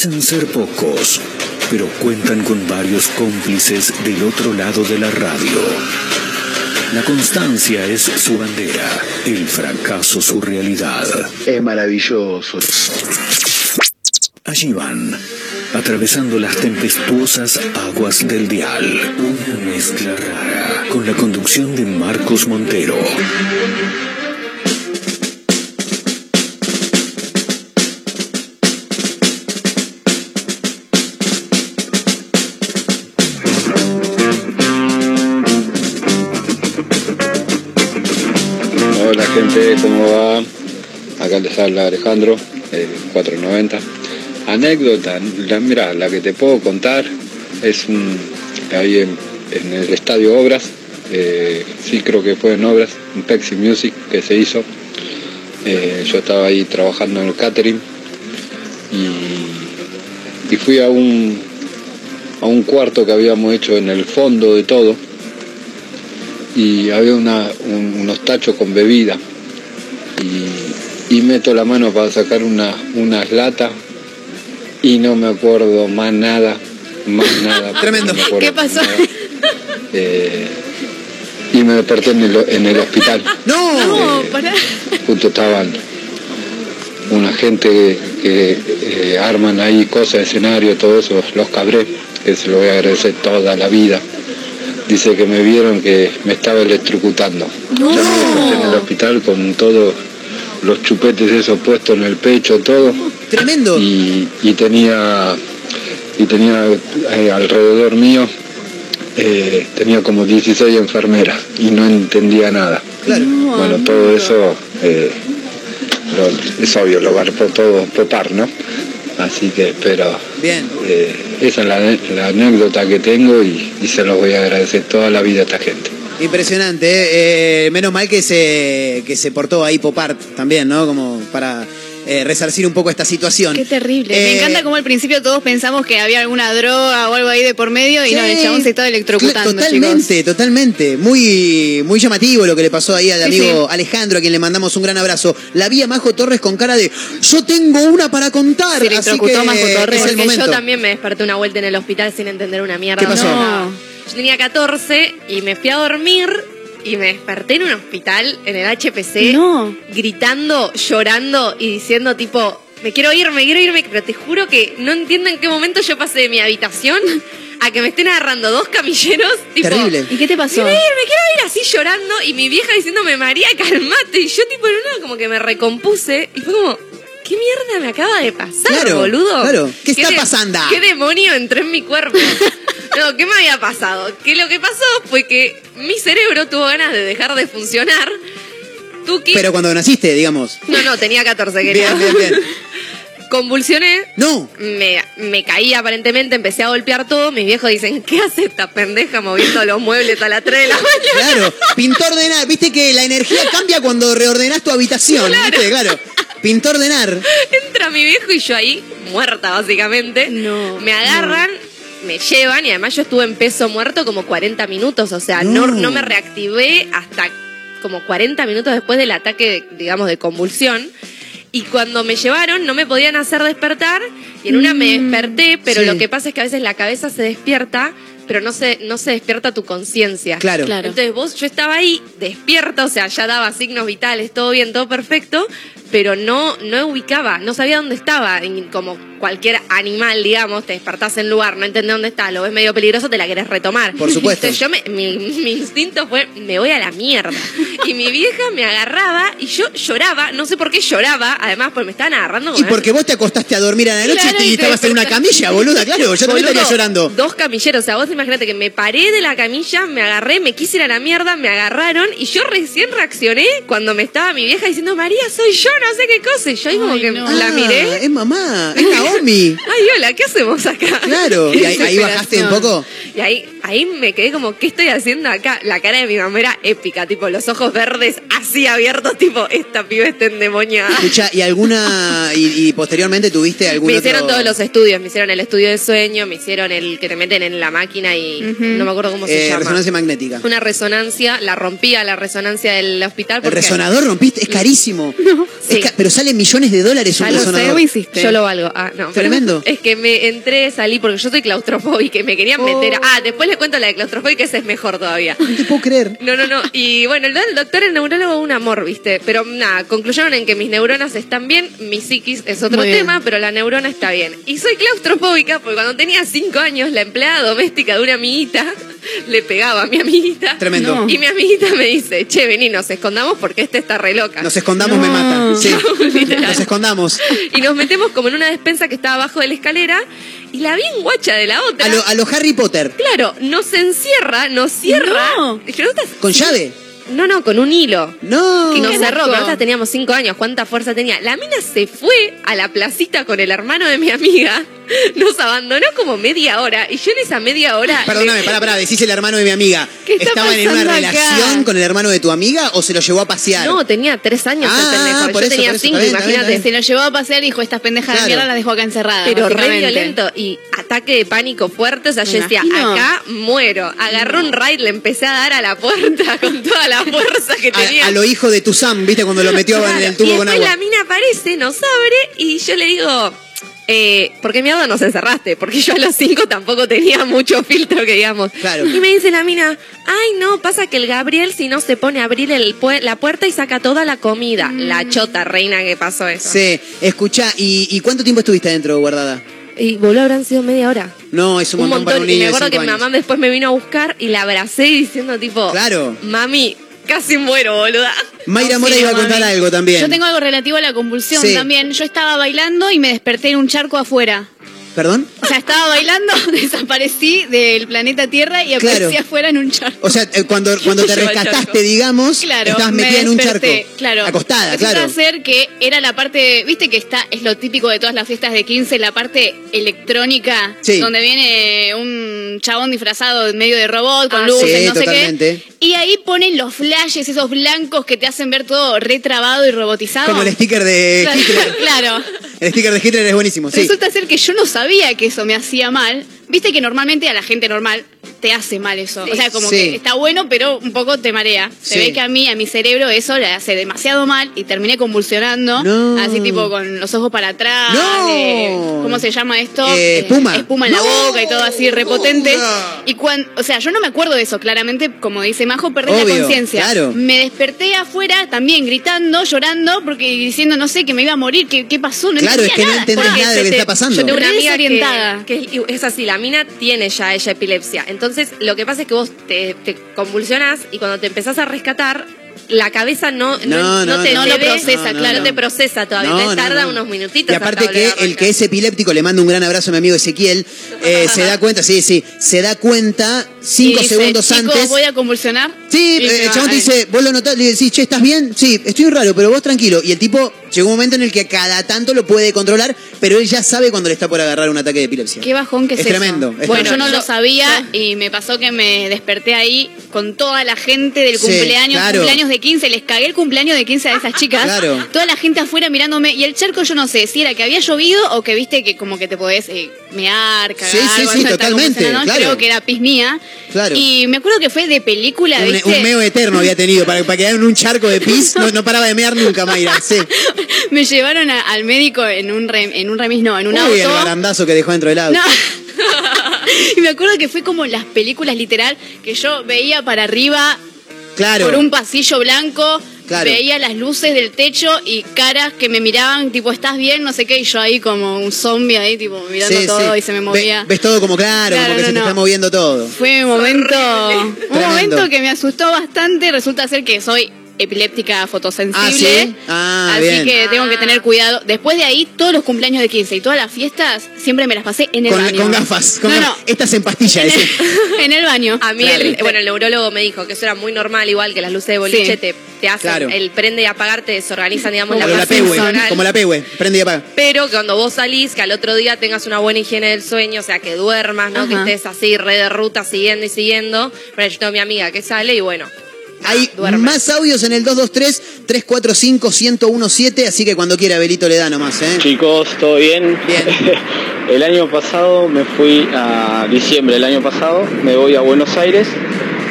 Parecen ser pocos, pero cuentan con varios cómplices del otro lado de la radio. La constancia es su bandera, el fracaso su realidad. Es maravilloso. Allí van, atravesando las tempestuosas aguas del dial. Una mezcla rara, con la conducción de Marcos Montero. ¿Cómo va? Acá les habla Alejandro, eh, 490. Anécdota, la, mira, la que te puedo contar es ahí en, el Estadio Obras, eh, sí creo que fue en Obras, un Pepsi Music que se hizo. Eh, yo estaba ahí trabajando en el catering y, fui a un, a un cuarto que habíamos hecho en el fondo de todo y había unos tachos con bebida y, y meto la mano para sacar una, unas latas y no me acuerdo más nada, más (laughs) nada. Tremendo. no ¿Qué pasó? Eh, y me desperté en el, en el hospital. No, pará. Justo estaban una gente que, que, eh, arman ahí cosas escenario, todo eso, los cabré, que se lo voy a agradecer toda la vida. Dice que me vieron que me estaba electrocutando. Ya me desperté en el hospital con todos los chupetes esos puestos en el pecho, todo. Tremendo. Y, y tenía y tenía eh, alrededor mío eh, tenía como 16 enfermeras y no entendía nada. Claro. Bueno, todo eso eh, lo- es obvio, lo va a todo popar, ¿no? Así que, pero Bien. eh, esa es la, la anécdota que tengo y, y se los voy a agradecer toda la vida a esta gente. Impresionante, ¿eh? Eh, menos mal que se, que se portó ahí Popart también, ¿no? Como para eh, resarcir un poco esta situación. Qué terrible. Eh, Me encanta como al principio todos pensamos que había alguna droga o algo ahí de por medio y no, el chabón se estaba electrocutando, Totalmente, totalmente. Muy, muy llamativo lo que le pasó ahí al amigo sí. Alejandro, a quien le mandamos un gran abrazo. La vi a Majo Torres con cara de yo tengo una para contar. Se Así electrocutó que Majo Torres. es el Porque momento. yo también me desperté una vuelta en el hospital sin entender una mierda. ¿Qué pasó? No. Yo tenía 14 y me fui a dormir y me desperté en un hospital, en el HPC, No. gritando, llorando y diciendo tipo, me quiero ir, me quiero ir, pero te juro que no entiendo en qué momento yo pasé de mi habitación a que me estén agarrando dos camilleros. Tipo, Terrible. ¿Y qué te pasó? Me quiero ir, me quiero ir así llorando y mi vieja diciéndome, María, calmate. Y yo tipo en una como que me recompuse y fue como, ¿qué mierda me acaba de pasar, Claro, boludo? claro. ¿Qué está de- pasando? ¿Qué demonio entró en mi cuerpo? (laughs) No, ¿qué me había pasado? Que lo que pasó fue que mi cerebro tuvo ganas de dejar de funcionar. Tuki. Pero cuando naciste, digamos. No, no, tenía 14, quería. Bien, bien, bien. (laughs) Convulsioné. No. Me, me caí aparentemente, empecé a golpear todo. Mis viejos dicen, ¿qué hace esta pendeja moviendo los muebles a las 3 de la mañana? Claro, pintó ordenar. Viste que la energía cambia cuando reordenás tu habitación. ¿viste? Claro. Pintó ordenar. Entra mi viejo y yo ahí, muerta básicamente. No, Me agarran, me llevan y además yo estuve en peso muerto como 40 minutos. O sea, no, No. no me reactivé hasta como 40 minutos después del ataque, digamos, de convulsión. Y cuando me llevaron no me podían hacer despertar y en una me desperté, pero Sí. lo que pasa es que a veces la cabeza se despierta, pero no se, no se despierta tu conciencia. Claro. Claro. Entonces vos, yo estaba ahí despierta, o sea, ya daba signos vitales, todo bien, todo perfecto, pero no, no ubicaba, no sabía dónde estaba, y como cualquier animal, digamos, te despertás en lugar, no entendés dónde estás, lo ves medio peligroso, te la querés retomar. Por supuesto. Entonces yo me- mi, mi instinto fue, me voy a la mierda. Y mi vieja me agarraba y yo lloraba, no sé por qué lloraba, además porque me estaban agarrando Y porque vos te acostaste a dormir a la noche Claro, y y te estabas en una (laughs) camilla, boluda, claro. Yo también estaría llorando. Dos camilleros, o sea, vos imagínate que me paré de la camilla, me agarré, me quise ir a la mierda, me agarraron y yo recién reaccioné cuando me estaba mi vieja diciendo, María, soy yo, no sé qué cosa. Y yo ahí como que no. la Ah, miré. Es mamá, es Naomi. (laughs) Ay, hola, ¿qué hacemos acá? Claro. (laughs) ¿Y ahí, ahí bajaste un poco? Y ahí, ahí me quedé como, ¿qué estoy haciendo acá? La cara de mi mamá era épica, tipo, los ojos verdes así abiertos, tipo, esta piba está endemoniada. Escucha, ¿y alguna. Y, y posteriormente tuviste algún Me otro- hicieron todos los estudios, me hicieron el estudio de sueño, me hicieron el que te meten en la máquina y no me acuerdo cómo se Eh, llama. resonancia magnética. Una resonancia, la rompía la resonancia del hospital. ¿El Porque, resonador rompiste? Es carísimo. (laughs) Es Sí. ca- pero sale millones de dólares un lo resonador. ¿Cómo hiciste? Yo lo valgo. Ah, no. pero Tremendo. (laughs) Es que me entré, salí porque yo soy claustrofóbica y me querían meter. Oh. Ah, después les cuento la de claustrofóbica, esa es mejor todavía. No te puedo creer. No, no, no. Y bueno, el, el doctor, el neurólogo, un amor, ¿viste? Pero nada, concluyeron en que mis neuronas están bien, mi psiquis es otro Muy bien. tema, pero la neurona está bien. Y soy claustrofóbica porque cuando tenía cinco años, la empleada doméstica de una amiguita (laughs) le pegaba a mi amiguita. Tremendo. No. Y mi amiguita me dice, che, vení, nos escondamos porque este está re loca. Nos escondamos, me mata. Sí. (laughs) Nos escondamos. (laughs) Y nos metemos como en una despensa que estaba abajo de la escalera y la bien guacha de la otra. A lo, a lo Harry Potter. Claro, nos encierra, nos cierra. No. Y yo, "¿No estás- ¿Con llave? No, no, con un hilo. No. Que nos cerró, nosotras teníamos cinco años, cuánta fuerza tenía. La mina se fue a la placita con el hermano de mi amiga, (laughs) nos abandonó como media hora, y yo en esa media hora... (laughs) Perdóname, (laughs) pará, pará, decís el hermano de mi amiga. ¿Qué está ¿Estaban en una acá? relación con el hermano de tu amiga o se lo llevó a pasear? No, tenía tres años Ah, el pendejo. por Yo eso, tenía por eso, cinco, imagínate. Se lo llevó a pasear y dijo, estas pendejas Claro. de mierda las dejo acá encerradas. Pero re violento y ataque de pánico fuerte. O sea, yo decía, acá muero. Agarré un raid, le empecé a dar a la puerta con toda la fuerza que tenía. A, a lo hijo de tu Sam, ¿viste? Cuando lo metió en el tubo y con agua. la mina aparece, nos abre y yo le digo, eh, ¿por qué mierda nos encerraste? Porque yo a los cinco tampoco tenía mucho filtro, que digamos. Claro. Y me dice la mina, ay no, pasa que el Gabriel si no se pone a abrir el pu- la puerta y saca toda la comida. Mm. La chota reina que pasó eso. Sí, escuchá, ¿y, y cuánto tiempo estuviste adentro guardada? Y boludo, habrán sido media hora. No, es un, Un montón, para un montón. Y niño me de acuerdo cinco que mi mamá después me vino a buscar y la abracé diciendo tipo, Claro. mami, casi muero, boluda. Mayra Mora iba a contar mami. algo también. Yo tengo algo relativo a la convulsión Sí. también. Yo estaba bailando y me desperté en un charco afuera. ¿Perdón? O sea, estaba bailando, (laughs) desaparecí del planeta Tierra y aparecí Claro. afuera en un charco. O sea, eh, cuando, (laughs) cuando te rescataste, digamos, Claro, estabas me metida en un charco. desperté, Claro. Acostada, Resulta claro. ser que era la parte, viste que está, es lo típico de todas las fiestas de 15, la parte electrónica, Sí. donde viene un chabón disfrazado en medio de robot, con Ah, luces, sí, no sé qué. Y ahí ponen los flashes, esos blancos que te hacen ver todo retrabado y robotizado. Como el sticker de Hitler. (laughs) claro. El sticker de Hitler es buenísimo, sí. Resulta ser que yo no sabía que eso me hacía mal. Viste que normalmente a la gente normal te hace mal eso. O sea, como Sí. que está bueno, pero un poco te marea. Se Sí. ve que a mí, a mi cerebro, eso le hace demasiado mal y terminé convulsionando. No. Así tipo con los ojos para atrás. No. eh, ¿Cómo se llama esto? Eh, espuma. espuma en la No. boca y todo así repotente. Y cuando, o sea, yo no me acuerdo de eso, claramente, como dice Majo, perdí la conciencia. claro. Me desperté afuera también gritando, llorando, porque diciendo, no sé, que me iba a morir, ¿qué, qué pasó? No Claro, es entendía que no nada. entendés Porque nada de lo que está pasando. Yo tengo una amiga que, que es, es así, la mina tiene ya ella epilepsia. Entonces, lo que pasa es que vos te, te convulsionás y cuando te empezás a rescatar, la cabeza no, No, no, te, no, te no lo ve, procesa, no, claro. no te procesa todavía. No, tarda no. unos minutitos. Y aparte que el que es epiléptico, le mando un gran abrazo a mi amigo Ezequiel, eh, se da cuenta, sí, sí, se da cuenta cinco Y dice, segundos "Chicos, antes. voy a convulsionar. Sí, eh, el chabón te dice, vos lo notás, le decís, che, ¿estás bien? Sí, estoy raro, pero vos tranquilo. Y el tipo llegó un momento en el que cada tanto lo puede controlar, pero él ya sabe cuando le está por agarrar un ataque de epilepsia. Qué bajón que es, Es eso. tremendo, es bueno, tremendo. yo no lo sabía y me pasó que me desperté ahí con toda la gente del Sí, cumpleaños, claro. cumpleaños de 15, les cagué el cumpleaños de 15 a esas chicas. Claro. Toda la gente afuera mirándome y el charco yo no sé si era que había llovido o que viste que como que te podés eh, mear, cagar, Sí, sí, sí, totalmente, claro. Creo que era pis mía. Claro. Y me acuerdo que fue de película, Un, ¿viste? un meo eterno había tenido, para, para quedar en un charco de pis, no, no paraba de mear nunca, Mayra. Sí. (laughs) me llevaron a- al médico en un rem- en un remis, no, en un Uy, el auto. barandazo que dejó dentro del auto. No. (laughs) y me acuerdo que fue como las películas literal que yo veía para arriba Claro. por un pasillo blanco. Claro. Veía las luces del techo y caras que me miraban, tipo, ¿estás bien? No sé qué. Y yo ahí como un zombie ahí, tipo, mirando Sí, todo sí. y se me Ve- movía. ves todo como claro, Claro, como que no, se te no. está moviendo todo. Fue un momento, un momento que me asustó bastante. Resulta ser que soy epiléptica fotosensible. Ah, ¿sí? Ah, así bien. que tengo que tener cuidado. Después de ahí, todos los cumpleaños de 15 y todas las fiestas, siempre me las pasé en el Con, baño. con gafas. Con no, gafas. Estas en pastillas. En el, (laughs) en el baño. A mí, Claro. el, bueno, el neurólogo me dijo que eso era muy normal, igual que las luces de boliche Sí. te, te hacen Claro. el prende y apagar, te desorganizan, digamos, Como la la pegue, como la pegue. Prende y apaga. Pero cuando vos salís, que al otro día tengas una buena higiene del sueño, o sea, que duermas, ¿no? Que Ajá. estés así, re de ruta, siguiendo y siguiendo. Pero yo tengo a mi amiga que sale y bueno. Hay duerme. más audios en el 223-345-1017, así que cuando quiera Belito le da nomás, ¿eh? Chicos, ¿todo bien? Bien. (laughs) El año pasado me fui a diciembre del año pasado, me voy a Buenos Aires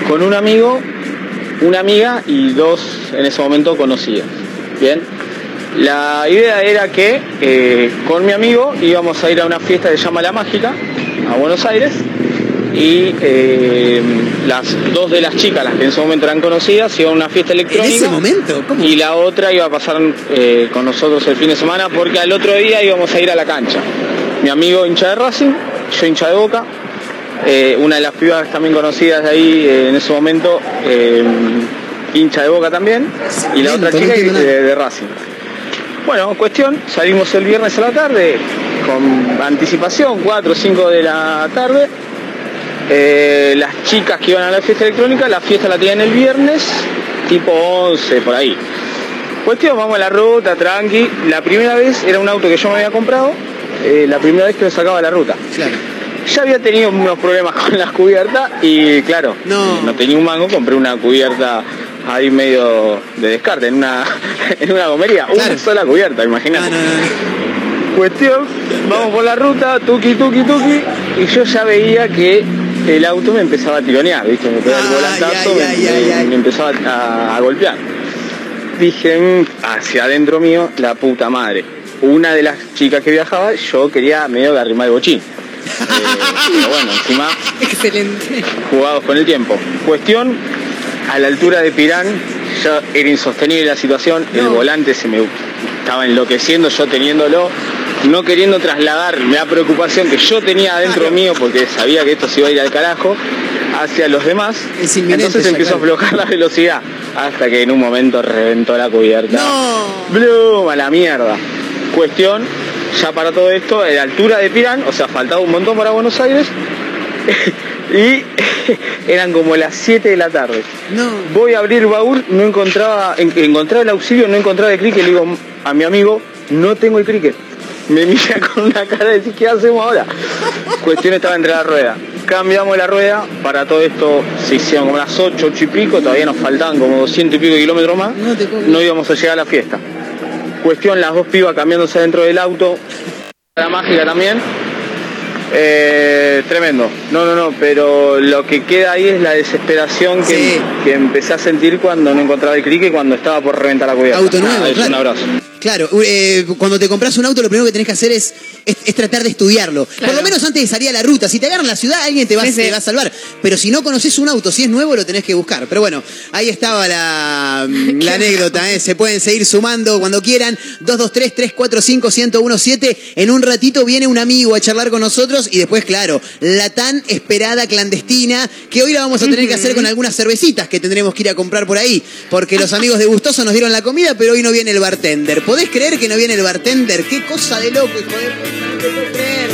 con un amigo, una amiga y dos en ese momento conocidas. Bien. La idea era que eh, con mi amigo íbamos a ir a una fiesta que se llama La Mágica, a Buenos Aires, y eh, las dos de las chicas, las que en ese momento eran conocidas, iban a una fiesta ¿En electrónica. ese momento? ¿Cómo? Y la otra iba a pasar eh, con nosotros el fin de semana porque al otro día íbamos a ir a la cancha. Mi amigo hincha de Racing, yo hincha de Boca, eh, una de las pibas también conocidas de ahí en ese momento, hincha de Boca también, y la otra chica de, de Racing. Bueno, cuestión, salimos el viernes a la tarde con anticipación, 4 o 5 de la tarde. Eh, las chicas que iban a la fiesta electrónica, la fiesta la tenían el viernes, tipo 11, por ahí. Cuestión, vamos a la ruta, tranqui. La primera vez era un auto que yo me había comprado, eh, la primera vez que lo sacaba la ruta. Claro. Ya había tenido unos problemas con las cubiertas y claro, No. tenía un mango, compré una cubierta ahí medio de descarte, en una, (laughs) en una gomería, Claro. una sola cubierta, No, imagínate. no, no. Cuestión, vamos por la ruta, tuki, tuki, tuki, y yo ya veía que el auto me empezaba a tironear, ¿viste? Me pegaba el volantazo, ay, me, empezaba a, a golpear. Dije, "Mm, hacia adentro mío, la puta madre. Una de las chicas que viajaba, yo quería medio de arrimar el bochín. Eh, pero bueno, encima (laughs) Excelente. jugados con el tiempo. Cuestión, a la altura de Pirán ya era insostenible la situación, el volante se me estaba enloqueciendo, yo teniéndolo, no queriendo trasladar la preocupación que yo tenía adentro mío, porque sabía que esto se iba a ir al carajo, hacia los demás. Entonces claro. a aflojar la velocidad, hasta que en un momento reventó la cubierta. No. Blum, a la mierda. Cuestión, ya para todo esto, a la altura de Pirán, o sea, faltaba un montón para Buenos Aires, (laughs) y (laughs) eran como las 7 de la tarde. No. Voy a abrir baúl, no encontraba, en- encontraba el auxilio, no encontraba el cricket, le digo a mi amigo, no tengo el cricket. Me mira (laughs) con una cara de decir, ¿qué hacemos ahora? Cuestión estaba entre la rueda. Cambiamos la rueda, para todo esto se hicieron como las 8, 8 y pico, todavía nos faltaban como 200 y pico kilómetros más, No íbamos a llegar a la fiesta. Cuestión, las dos pibas cambiándose dentro del auto, la mágica también. Eh, tremendo. No, no, no, pero lo que queda ahí es la desesperación que, que empecé a sentir cuando no encontraba el clic y cuando estaba por reventar la cubierta. Auto nuevo, es claro. Un abrazo. Claro, eh, cuando te compras un auto lo primero que tenés que hacer es, es, es tratar de estudiarlo. Por lo menos antes de salir a la ruta. Si te agarran la ciudad, alguien te va, Sí, sí. te va a salvar. Pero si no conoces un auto, si es nuevo, lo tenés que buscar. Pero bueno, ahí estaba la, (laughs) la anécdota. ¿eh? Se pueden seguir sumando cuando quieran. 223-345-1017. En un ratito viene un amigo a charlar con nosotros y después, claro, la tan esperada clandestina que hoy la vamos a tener que hacer con algunas cervecitas que tendremos que ir a comprar por ahí. Porque los (laughs) amigos de Gustoso nos dieron la comida, pero hoy no viene el bartender. ¿Podés creer que no viene el bartender? Qué cosa de loco, hijo de puta, no te puedo creer.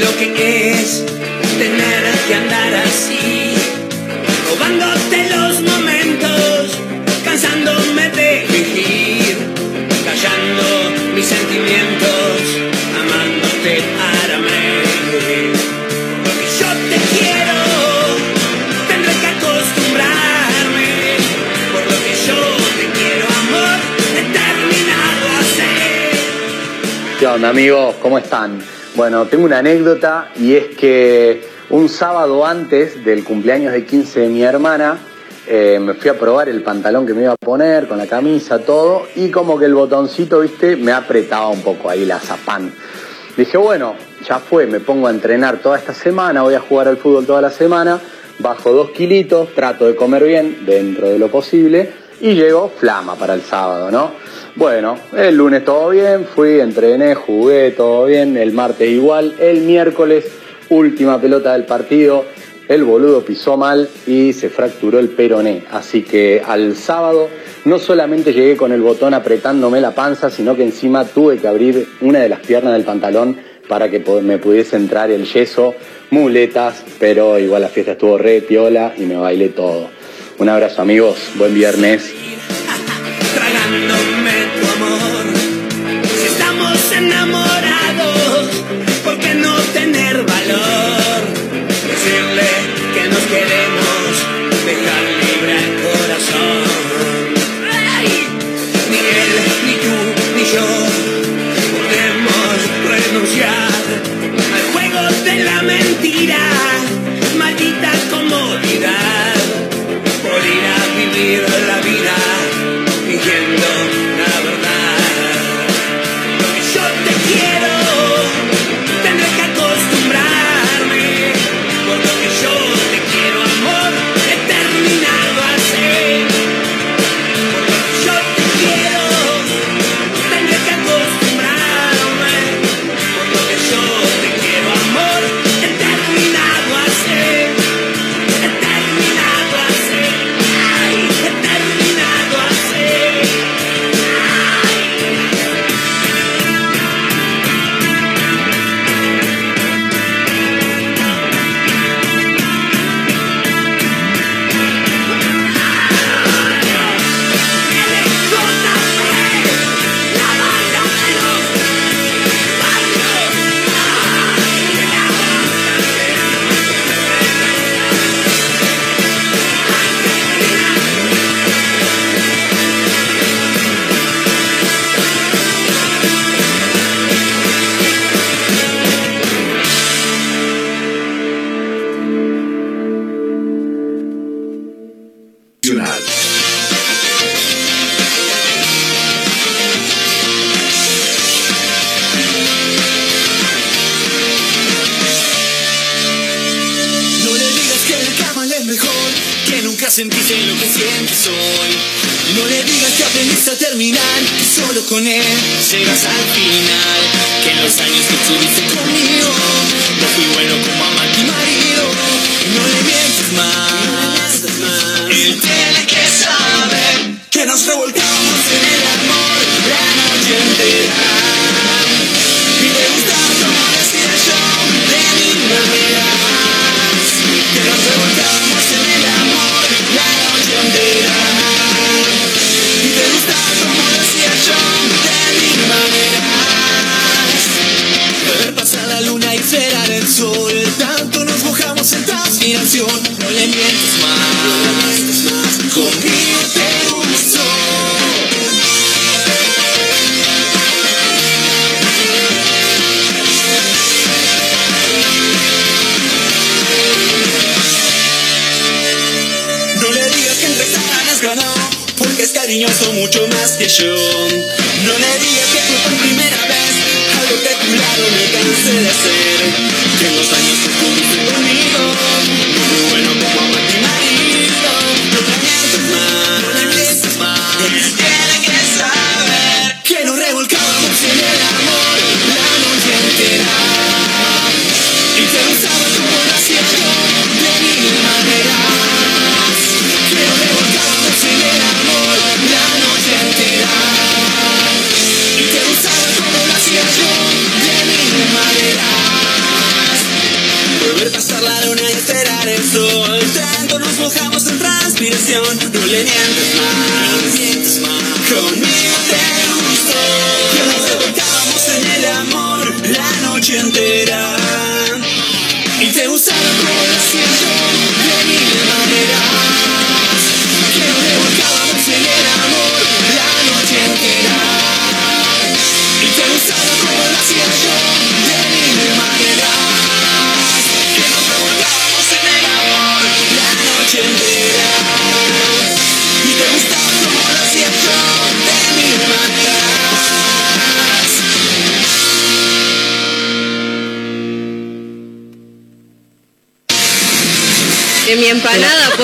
Lo que es amigos? ¿Cómo están? Bueno, tengo una anécdota y es que un sábado antes del cumpleaños de 15 de mi hermana, eh, me fui a probar el pantalón que me iba a poner, con la camisa, todo, y como que el botoncito, viste, me apretaba un poco ahí la zapán. Dije, bueno, ya fue, me pongo a entrenar toda esta semana, voy a jugar al fútbol toda la semana, bajo dos kilitos, trato de comer bien dentro de lo posible y llego flama para el sábado, ¿no? Bueno, el lunes todo bien, fui, entrené, jugué, todo bien, el martes igual, el miércoles, última pelota del partido, el boludo pisó mal y se fracturó el peroné. Así que al sábado no solamente llegué con el botón apretándome la panza, sino que encima tuve que abrir una de las piernas del pantalón para que me pudiese entrar el yeso, muletas, pero igual la fiesta estuvo re piola y me bailé todo. Un abrazo amigos, buen viernes.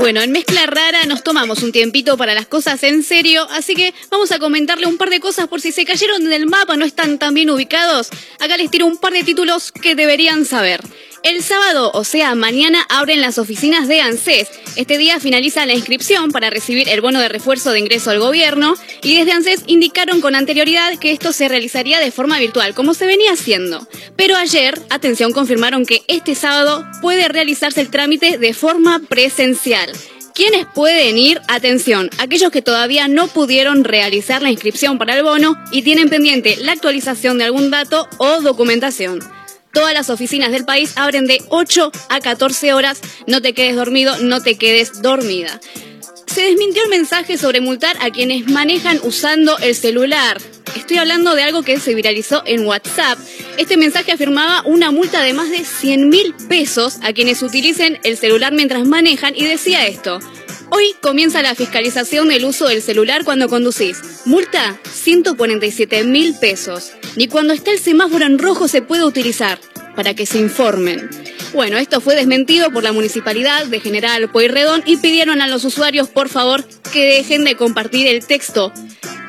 Bueno, en Mezcla Rara nos tomamos un tiempito para las cosas en serio, así que vamos a comentarle un par de cosas por si se cayeron del mapa, no están tan bien ubicados. Acá les tiro un par de títulos que deberían saber. El sábado, o sea, mañana, abren las oficinas de ANSES. Este día finaliza la inscripción para recibir el bono de refuerzo de ingreso al gobierno y desde ANSES indicaron con anterioridad que esto se realizaría de forma virtual, como se venía haciendo. Pero ayer, atención, confirmaron que este sábado puede realizarse el trámite de forma presencial. ¿Quiénes pueden ir? Atención, aquellos que todavía no pudieron realizar la inscripción para el bono y tienen pendiente la actualización de algún dato o documentación. Todas las oficinas del país abren de 8 a 14 horas. No te quedes dormido, no te quedes dormida. Se desmintió el mensaje sobre multar a quienes manejan usando el celular. Estoy hablando de algo que se viralizó en WhatsApp. Este mensaje afirmaba una multa de más de 100 mil pesos a quienes utilicen el celular mientras manejan y decía esto. Hoy comienza la fiscalización del uso del celular cuando conducís. Multa 147 mil pesos. Ni cuando está el semáforo en rojo se puede utilizar. Para que se informen. Bueno, esto fue desmentido por la municipalidad de General Pueyrredón y pidieron a los usuarios, por favor, que dejen de compartir el texto.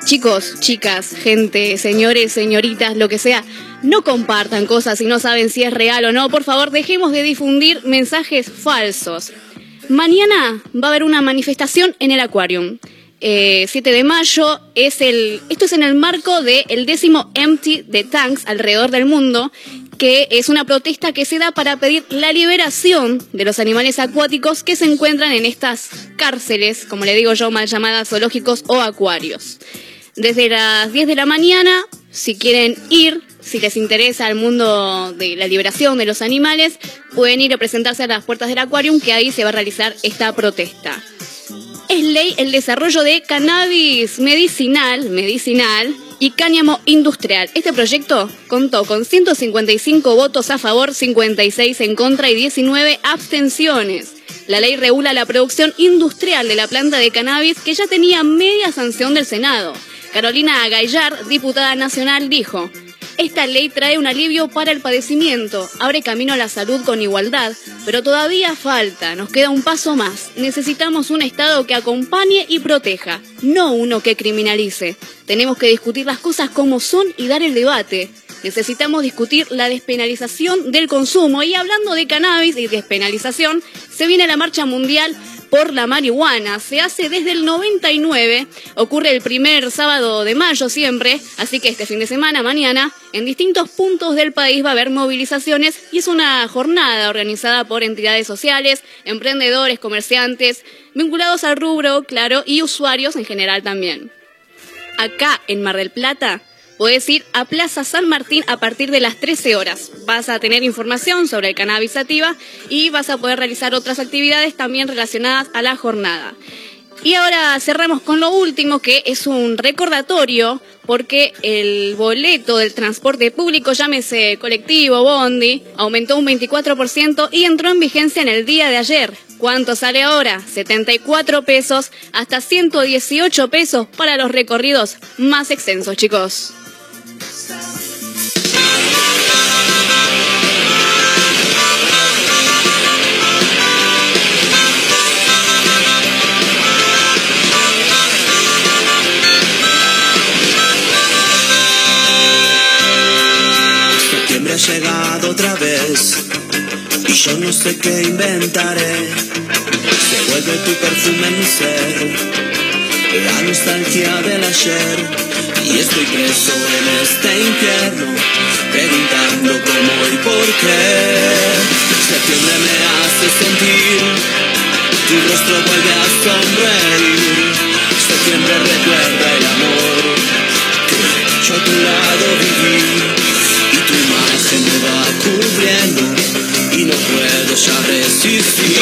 Chicos, chicas, gente, señores, señoritas, lo que sea, no compartan cosas si no saben si es real o no. Por favor, dejemos de difundir mensajes falsos. Mañana va a haber una manifestación en el Aquarium. Eh, 7 de mayo es el esto es en el marco del décimo Empty the Tanks alrededor del mundo que es una protesta que se da para pedir la liberación de los animales acuáticos que se encuentran en estas cárceles, como le digo yo, mal llamadas zoológicos o acuarios. Desde las 10 de la mañana, si quieren ir, si les interesa el mundo de la liberación de los animales, pueden ir a presentarse a las puertas del Aquarium, que ahí se va a realizar esta protesta. Es ley el desarrollo de cannabis medicinal, medicinal y cáñamo industrial. Este proyecto contó con 155 votos a favor, 56 en contra y 19 abstenciones. La ley regula la producción industrial de la planta de cannabis que ya tenía media sanción del Senado. Carolina Gaillard, diputada nacional, dijo, esta ley trae un alivio para el padecimiento, abre camino a la salud con igualdad, pero todavía falta, nos queda un paso más. Necesitamos un Estado que acompañe y proteja, no uno que criminalice. Tenemos que discutir las cosas como son y dar el debate. Necesitamos discutir la despenalización del consumo y hablando de cannabis y despenalización, se viene la marcha mundial por la marihuana. Se hace desde el 99, ocurre el primer sábado de mayo siempre, así que este fin de semana, mañana, en distintos puntos del país va a haber movilizaciones y es una jornada organizada por entidades sociales, emprendedores, comerciantes, vinculados al rubro, claro, y usuarios en general también. Acá en Mar del Plata Puedes ir a Plaza San Martín a partir de las 13 horas. Vas a tener información sobre el cannabis sativa y vas a poder realizar otras actividades también relacionadas a la jornada. Y ahora cerramos con lo último, que es un recordatorio, porque el boleto del transporte público, llámese colectivo, bondi, aumentó un 24% y entró en vigencia en el día de ayer. ¿Cuánto sale ahora? 74 pesos hasta 118 pesos para los recorridos más extensos, chicos. Septiembre ha llegado otra vez y yo no sé qué inventaré. Se vuelve tu perfume mi ser la nostalgia del ayer y estoy preso en este infierno preguntando cómo y por qué septiembre me hace sentir tu rostro vuelve a sonreír. Septiembre recuerda el amor que yo a tu lado viví. Y tu imagen me va cubriendo y no puedo ya resistir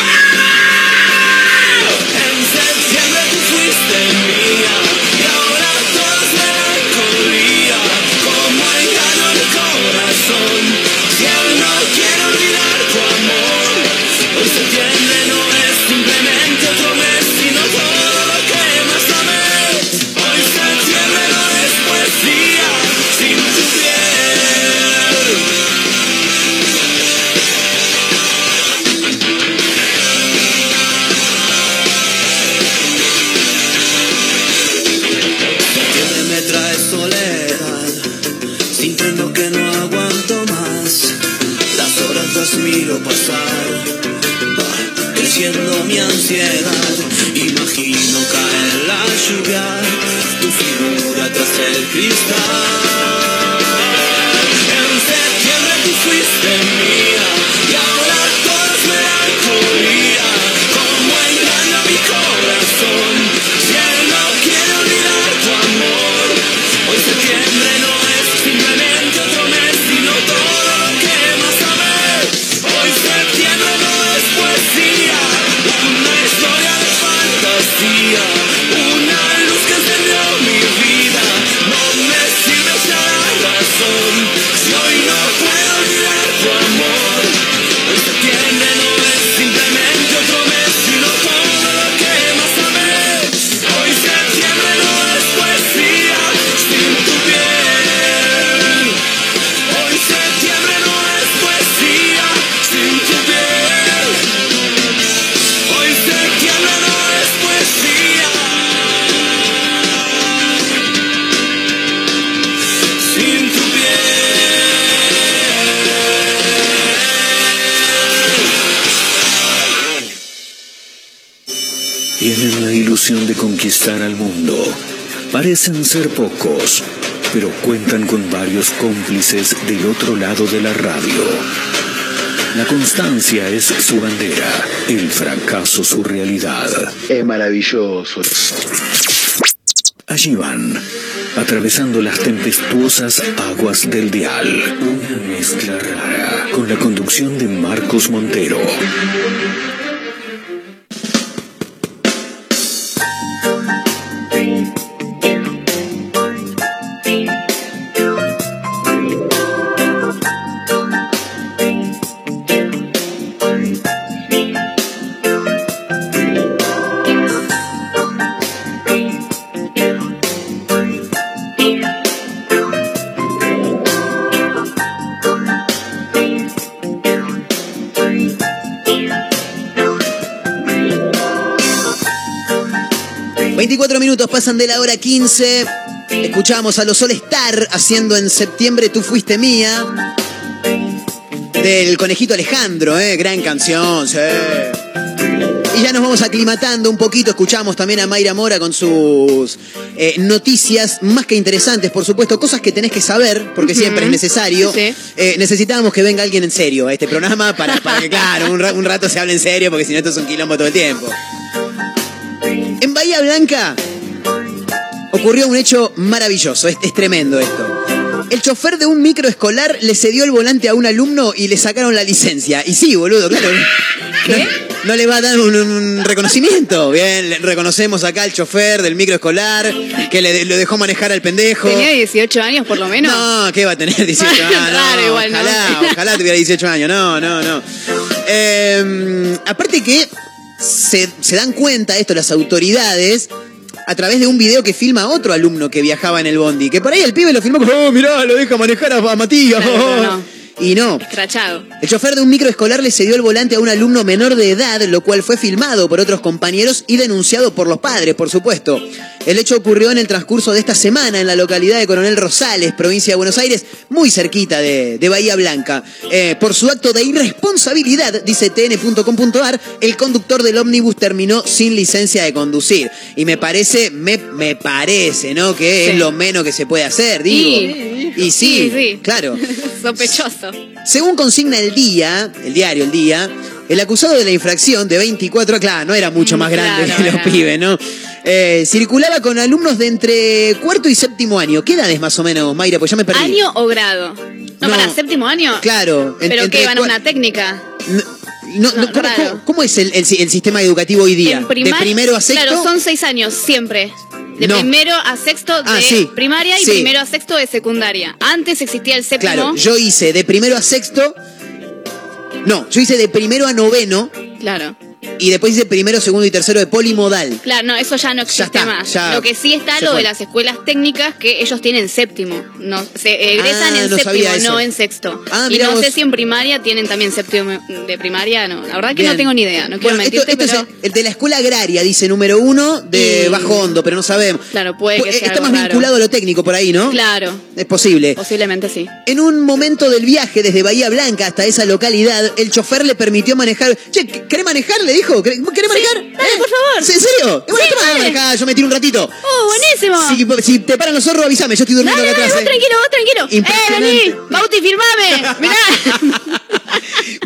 conquistar al mundo. Parecen ser pocos, pero cuentan con varios cómplices del otro lado de la radio. La constancia es su bandera, el fracaso su realidad. Es maravilloso. Allí van, atravesando las tempestuosas aguas del dial. Una mezcla rara, con la conducción de Marcos Montero. Pasan de la hora 15. Escuchamos a los All Star haciendo en septiembre Tú Fuiste Mía. Del conejito Alejandro, ¿eh? Gran canción, sí. Y ya nos vamos aclimatando un poquito, escuchamos también a Mayra Mora con sus eh, noticias más que interesantes, por supuesto, cosas que tenés que saber, porque siempre es necesario. Sí. Eh, necesitábamos que venga alguien en serio a este programa para, para que, claro, un, un rato se hable en serio, porque si no esto es un quilombo todo el tiempo. En Bahía Blanca ocurrió un hecho maravilloso, es, es tremendo esto. El chofer de un microescolar le cedió el volante a un alumno y le sacaron la licencia. Y sí, boludo, claro. ¿Qué? No, le va a dar un, un reconocimiento. Bien, reconocemos acá al chofer del microescolar que le, lo dejó manejar al pendejo. Tenía 18 años por lo menos. No, ¿qué va a tener 18 (laughs) años? No, Raro igual, ¿no? ojalá, ojalá tuviera 18 años. No, no, no. Eh, aparte que se, se dan cuenta esto las autoridades a través de un video que filma otro alumno que viajaba en el bondi. Que por ahí el pibe lo filmó como, oh, mirá, lo deja manejar a, a Matías. Claro, oh". pero no. (laughs) Y no, Crachado. el chofer de un microescolar le cedió el volante a un alumno menor de edad, lo cual fue filmado por otros compañeros y denunciado por los padres, por supuesto. El hecho ocurrió en el transcurso de esta semana en la localidad de Coronel Rosales, provincia de Buenos Aires, muy cerquita de, de Bahía Blanca. Eh, por su acto de irresponsabilidad, dice tn.com.ar, el conductor del ómnibus terminó sin licencia de conducir. Y me parece, me, me parece, ¿no? Que Sí. es lo menos que se puede hacer, digo. Y, sí, Sí, sí. claro. (laughs) Sospechoso. Según consigna el día, el diario El Día, el acusado de la infracción de 24, claro, no era mucho más grande Claro, que los claro. pibes, ¿no? Eh, circulaba con alumnos de entre cuarto y séptimo año. ¿Qué edades más o menos, Mayra? Pues ya me perdí. ¿Año o grado? No, No. para séptimo año. Claro. en- ¿Pero qué? ¿Van a una técnica? No, no, ¿cómo, raro. cómo- cómo es el, el si- el sistema educativo hoy día? En primar- ¿De primero a sexto? Claro, son seis años, siempre. De No. primero a sexto de Ah, sí. primaria y Sí. primero a sexto de secundaria. Antes existía el séptimo. Claro, yo hice de primero a sexto. No, yo hice de primero a noveno Claro. Y después hice primero, segundo y tercero de polimodal. Claro, no, eso ya no existe está, más. ya lo que sí está lo fue. de las escuelas técnicas que ellos tienen séptimo. No, se egresan Ah, en no séptimo, no en sexto. Ah, y no vos. sé si en primaria tienen también séptimo de primaria, no. La verdad que Bien. no tengo ni idea, no quiero Bueno, esto, mentirte, esto pero es el de la escuela agraria, dice número uno, de bajo hondo, pero no sabemos. claro, puede que Eh, sea Está algo más raro. vinculado a lo técnico por ahí, ¿no? Claro, Es posible. posiblemente sí. En un momento del viaje desde Bahía Blanca hasta esa localidad, el chofer le permitió manejar. Che, ¿querés manejar? Le dijo. ¿Querés manejar? dale, por favor. ¿Sí, ¿En serio? Eh, Bueno, Sí, toma, dale. manejá, yo me tiro un ratito. ¡Oh, buenísimo! Si, si te paran los zorros, avísame, yo estoy durmiendo Dale, acá dale, atrás. vos eh. tranquilo, vos tranquilo. ¡Eh, vení! ¡Bauti, firmame! Mirá.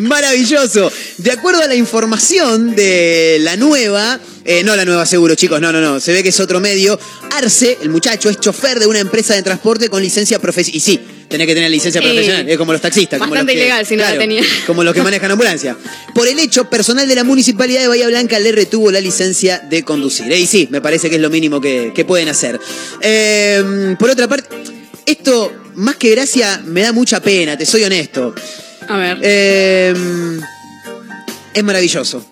(laughs) Maravilloso. De acuerdo a la información de la nueva, eh, no la nueva seguro, chicos, no, no, no, se ve que es otro medio. Arce, el muchacho, es chofer de una empresa de transporte con licencia profesional. Y sí, tenés que tener licencia Sí. profesional, es como los taxistas. como Bastante los que- ilegal si no la tenía. Como los que manejan ambulancia. Por el hecho, personal de la municipalidad de Bahía Blanca le retuvo la licencia de conducir. Eh, Y sí, me parece que es lo mínimo que, que pueden hacer. Eh, por otra parte, esto, más que gracia, me da mucha pena, te soy honesto. A ver. Eh, es maravilloso.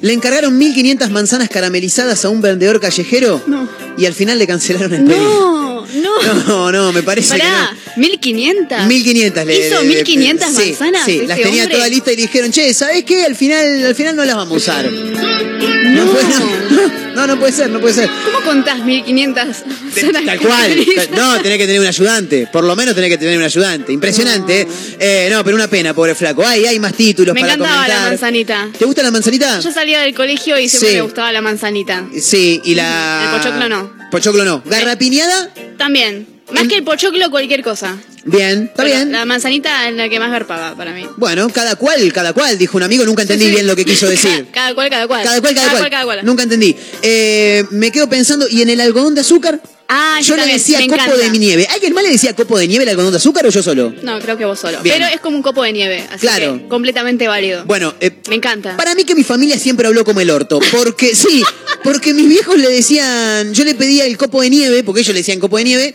Le encargaron 1500 manzanas caramelizadas a un vendedor callejero No. y al final le cancelaron el pedido. No, no. (laughs) No, no, me parece Pará, que 1500. no. 1500 le ¿Hizo le- 1500 sí, manzanas? Sí, ese las tenía hombre? toda lista y le dijeron, che, ¿sabés qué? Al final, al final no las vamos a usar. No. puede, no, (laughs) no, no puede ser, no puede ser. ¿Cómo contás 1500 manzanas Tal cual. No, tenés que tener un ayudante. Por lo menos tenés que tener un ayudante. Impresionante. ¿eh? Eh, no, pero una pena, pobre flaco. Ay, hay más títulos Me para encantaba comentar. la manzanita. ¿Te gusta la manzanita? Yo salía del colegio y siempre Sí. me gustaba la manzanita. Sí, y la. El pochoclo no. Pochoclo no. ¿Garrapiñada? También. Más que el pochoclo, cualquier cosa. Bien, está Pero bien. La manzanita es la que más garpaba para mí. Bueno, cada cual, cada cual, dijo un amigo, nunca entendí Sí, sí. bien lo que quiso (laughs) decir. Cada cual, cada cual. Cada cual, cada, cual. cada cual. Nunca entendí. Eh, me quedo pensando, ¿y en el algodón de azúcar? Ah, yo le decía me copo encanta. de nieve. ¿Alguien más le decía copo de nieve el algodón de azúcar o yo solo? No, creo que vos solo. Bien. Pero es como un copo de nieve. Así Claro. que completamente válido. Bueno, eh, Me encanta. Para mí que mi familia siempre habló como el orto. Porque, sí, porque mis viejos le decían, yo le pedía el copo de nieve, porque ellos le decían copo de nieve,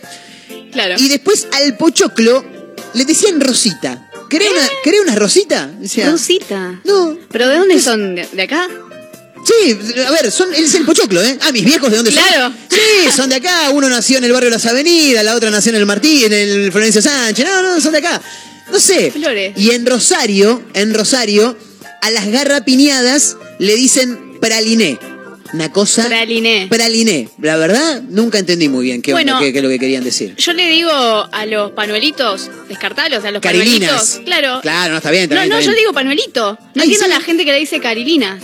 Claro. y después al pochoclo le decían rosita. ¿Querés, una, ¿querés una rosita? Rosita. No. ¿Pero de dónde son? ¿De, de acá? Sí, a ver, son, él es el pochoclo, ¿eh? Ah, mis viejos, ¿de dónde Claro. son? Sí, son de acá. Uno nació en el barrio Las Avenidas, la otra nació en el Martí, en el Florencio Sánchez. No, no, son de acá. No sé. Flores. Y en Rosario, en Rosario, a las garrapiñadas le dicen praliné. Una cosa. Praliné. Praliné. La verdad, nunca entendí muy bien qué, Bueno. onda, qué, qué es lo que querían decir. Yo le digo a los panuelitos, descartalos, a los Carilinas. panuelitos. Claro. Claro, no está bien. está No, bien, no, está yo bien. digo panuelito. No Ay, entiendo sí. a la gente que le dice carilinas.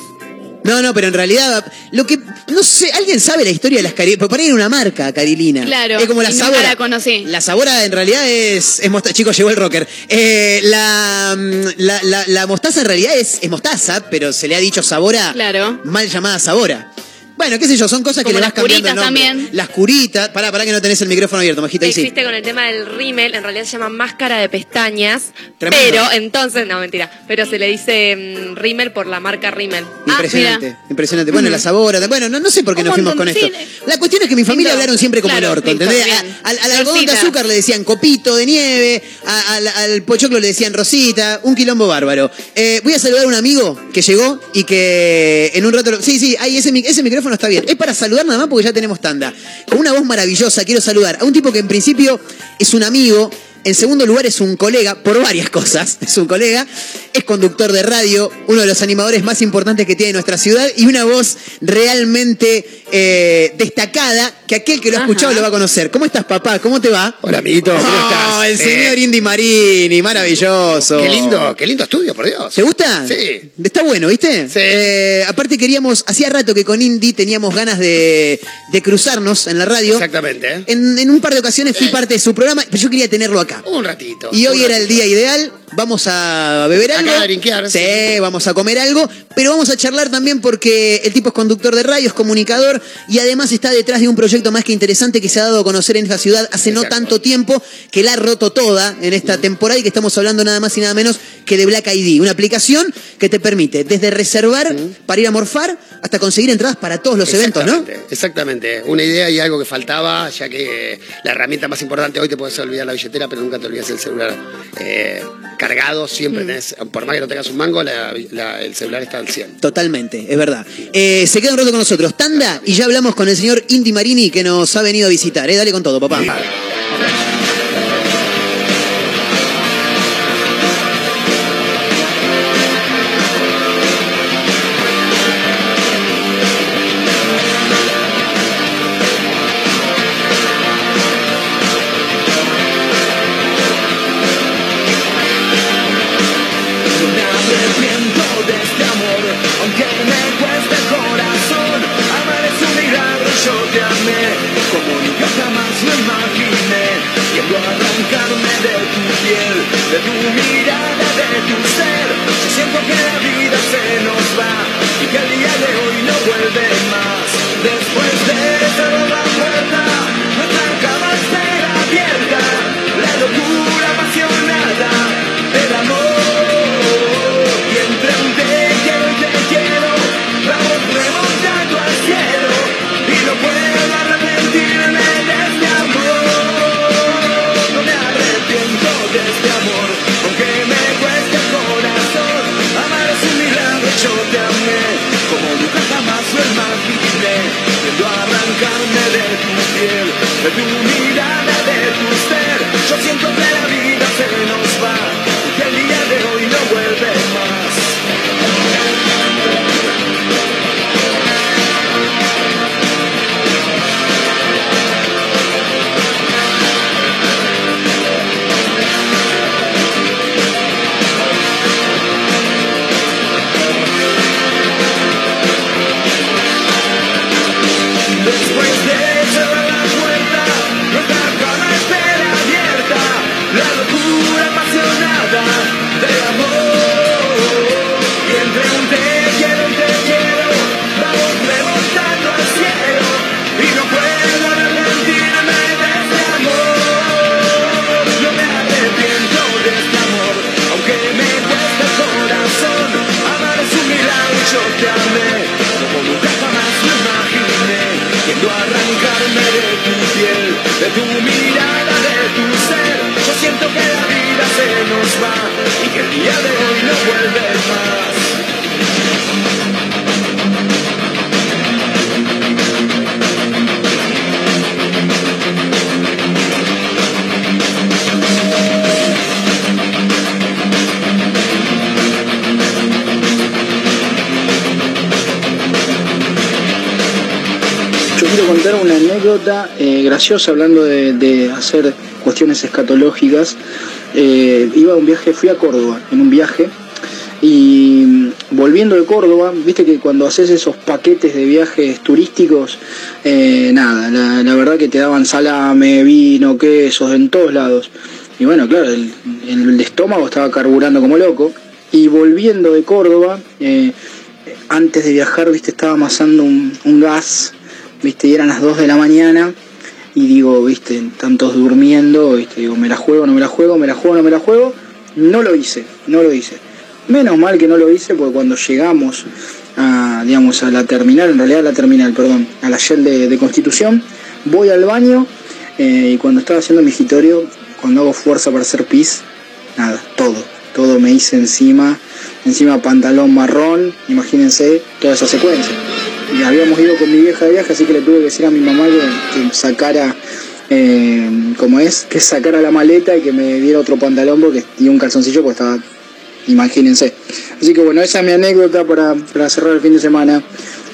No, no, pero en realidad, lo que. No sé, ¿alguien sabe la historia de las carilinas? Porque por ahí era una marca, Carilina. Claro. Es como la y nunca sabora. la conocí. La sabora en realidad es. es mostaza. Chicos, llegó el rocker. Eh, la, mm, la, la- la mostaza en realidad es, es mostaza, pero se le ha dicho sabora. Claro. Mal llamada sabora. Bueno, qué sé yo, son cosas que le vas las cambiando el curitas nombre. también. Las curitas. Pará, pará que no tenés el micrófono abierto, majita. Ahí sí. Existe con el tema del rímel, en realidad se llama máscara de pestañas. Tremendo. Pero entonces, no mentira, pero se le dice mm, rímel por la marca rímel. Impresionante, impresionante. Bueno, la sabora, bueno, no, no sé por qué Un nos fuimos con montón, esto. La cuestión es que mi familia Lindo. hablaron siempre como Claro, el orto, listo, ¿entendés? bien. A- Al, al algodón de Rosita. azúcar le decían copito de nieve, a- al, al pochoclo le decían rosita, un quilombo bárbaro. Eh, voy a saludar a un amigo que llegó y que en un rato... lo- Sí, sí, ahí ese, ese micrófono está bien. Es para saludar nada más porque ya tenemos tanda. Con una voz maravillosa quiero saludar a un tipo que en principio es un amigo, en segundo lugar es un colega, por varias cosas, es un colega, es conductor de radio, uno de los animadores más importantes que tiene nuestra ciudad y una voz realmente eh, destacada que aquel que lo ha escuchado lo va a conocer. ¿Cómo estás, papá? ¿Cómo te va? Hola, amiguito, ¿cómo Oh, estás? El Eh, señor Indy Marini, maravilloso. Qué lindo, qué lindo estudio, por Dios. ¿Te gusta? Sí. Está bueno, ¿viste? Sí. aparte queríamos, hacía rato que con Indy teníamos ganas de, de cruzarnos en la radio. Exactamente. ¿eh? En, en un par de ocasiones fui parte de su programa, pero yo quería tenerlo acá. Un ratito. Y hoy era el día ideal. Vamos a beber Acá algo. a drinkear, Sí, sí. vamos a comer algo. Pero vamos a charlar también porque el tipo es conductor de radio, es comunicador y además está detrás de un proyecto más que interesante que se ha dado a conocer en esta ciudad hace no tanto tiempo, que la ha roto toda en esta temporada y que estamos hablando nada más y nada menos que de Black ID. Una aplicación que te permite desde reservar para ir a morfar hasta conseguir entradas para todos los eventos, ¿no? Exactamente. Una idea y algo que faltaba, ya que la herramienta más importante hoy te puedes olvidar la billetera, pero nunca te olvidas el celular eh, cargado. Siempre Mm. tenés, por más que no tengas un mango, la- la- el celular está al 100. Totalmente, es verdad. Eh, se queda un rato con nosotros. Tanda y ya hablamos con el señor Indy Marini que nos ha venido a visitar. ¿eh? Dale con todo, papá. Siento que la vida se nos va y que el día de hoy no vuelve de tu mirada, de tu ser. Yo siento que la vida se nos va, hablando de, hacer cuestiones escatológicas. Eh, iba a un viaje, fui a Córdoba en un viaje y mm, volviendo de Córdoba, viste que cuando haces esos paquetes de viajes turísticos, eh, nada, la, verdad que te daban salame, vino, quesos, en todos lados. Y bueno, claro, el, el estómago estaba carburando como loco. Y volviendo de Córdoba, eh, antes de viajar, viste, estaba amasando un, un gas, viste, y eran las 2 de la mañana. Y digo, viste, tantos durmiendo, viste, digo, me la juego, no me la juego, me la juego, no me la juego. No lo hice, no lo hice. Menos mal que no lo hice porque cuando llegamos a, digamos, a la terminal, en realidad a la terminal, perdón, a la Shell de, Constitución, voy al baño eh, y cuando estaba haciendo mi escritorio, cuando hago fuerza para hacer pis, nada, todo, todo me hice encima, encima pantalón marrón, imagínense toda esa secuencia. Y habíamos ido con mi vieja de viaje, así que le tuve que decir a mi mamá que, que sacara, eh, como es, que sacara la maleta y que me diera otro pantalón porque y un calzoncillo porque estaba, imagínense. Así que bueno, esa es mi anécdota para, para cerrar el fin de semana.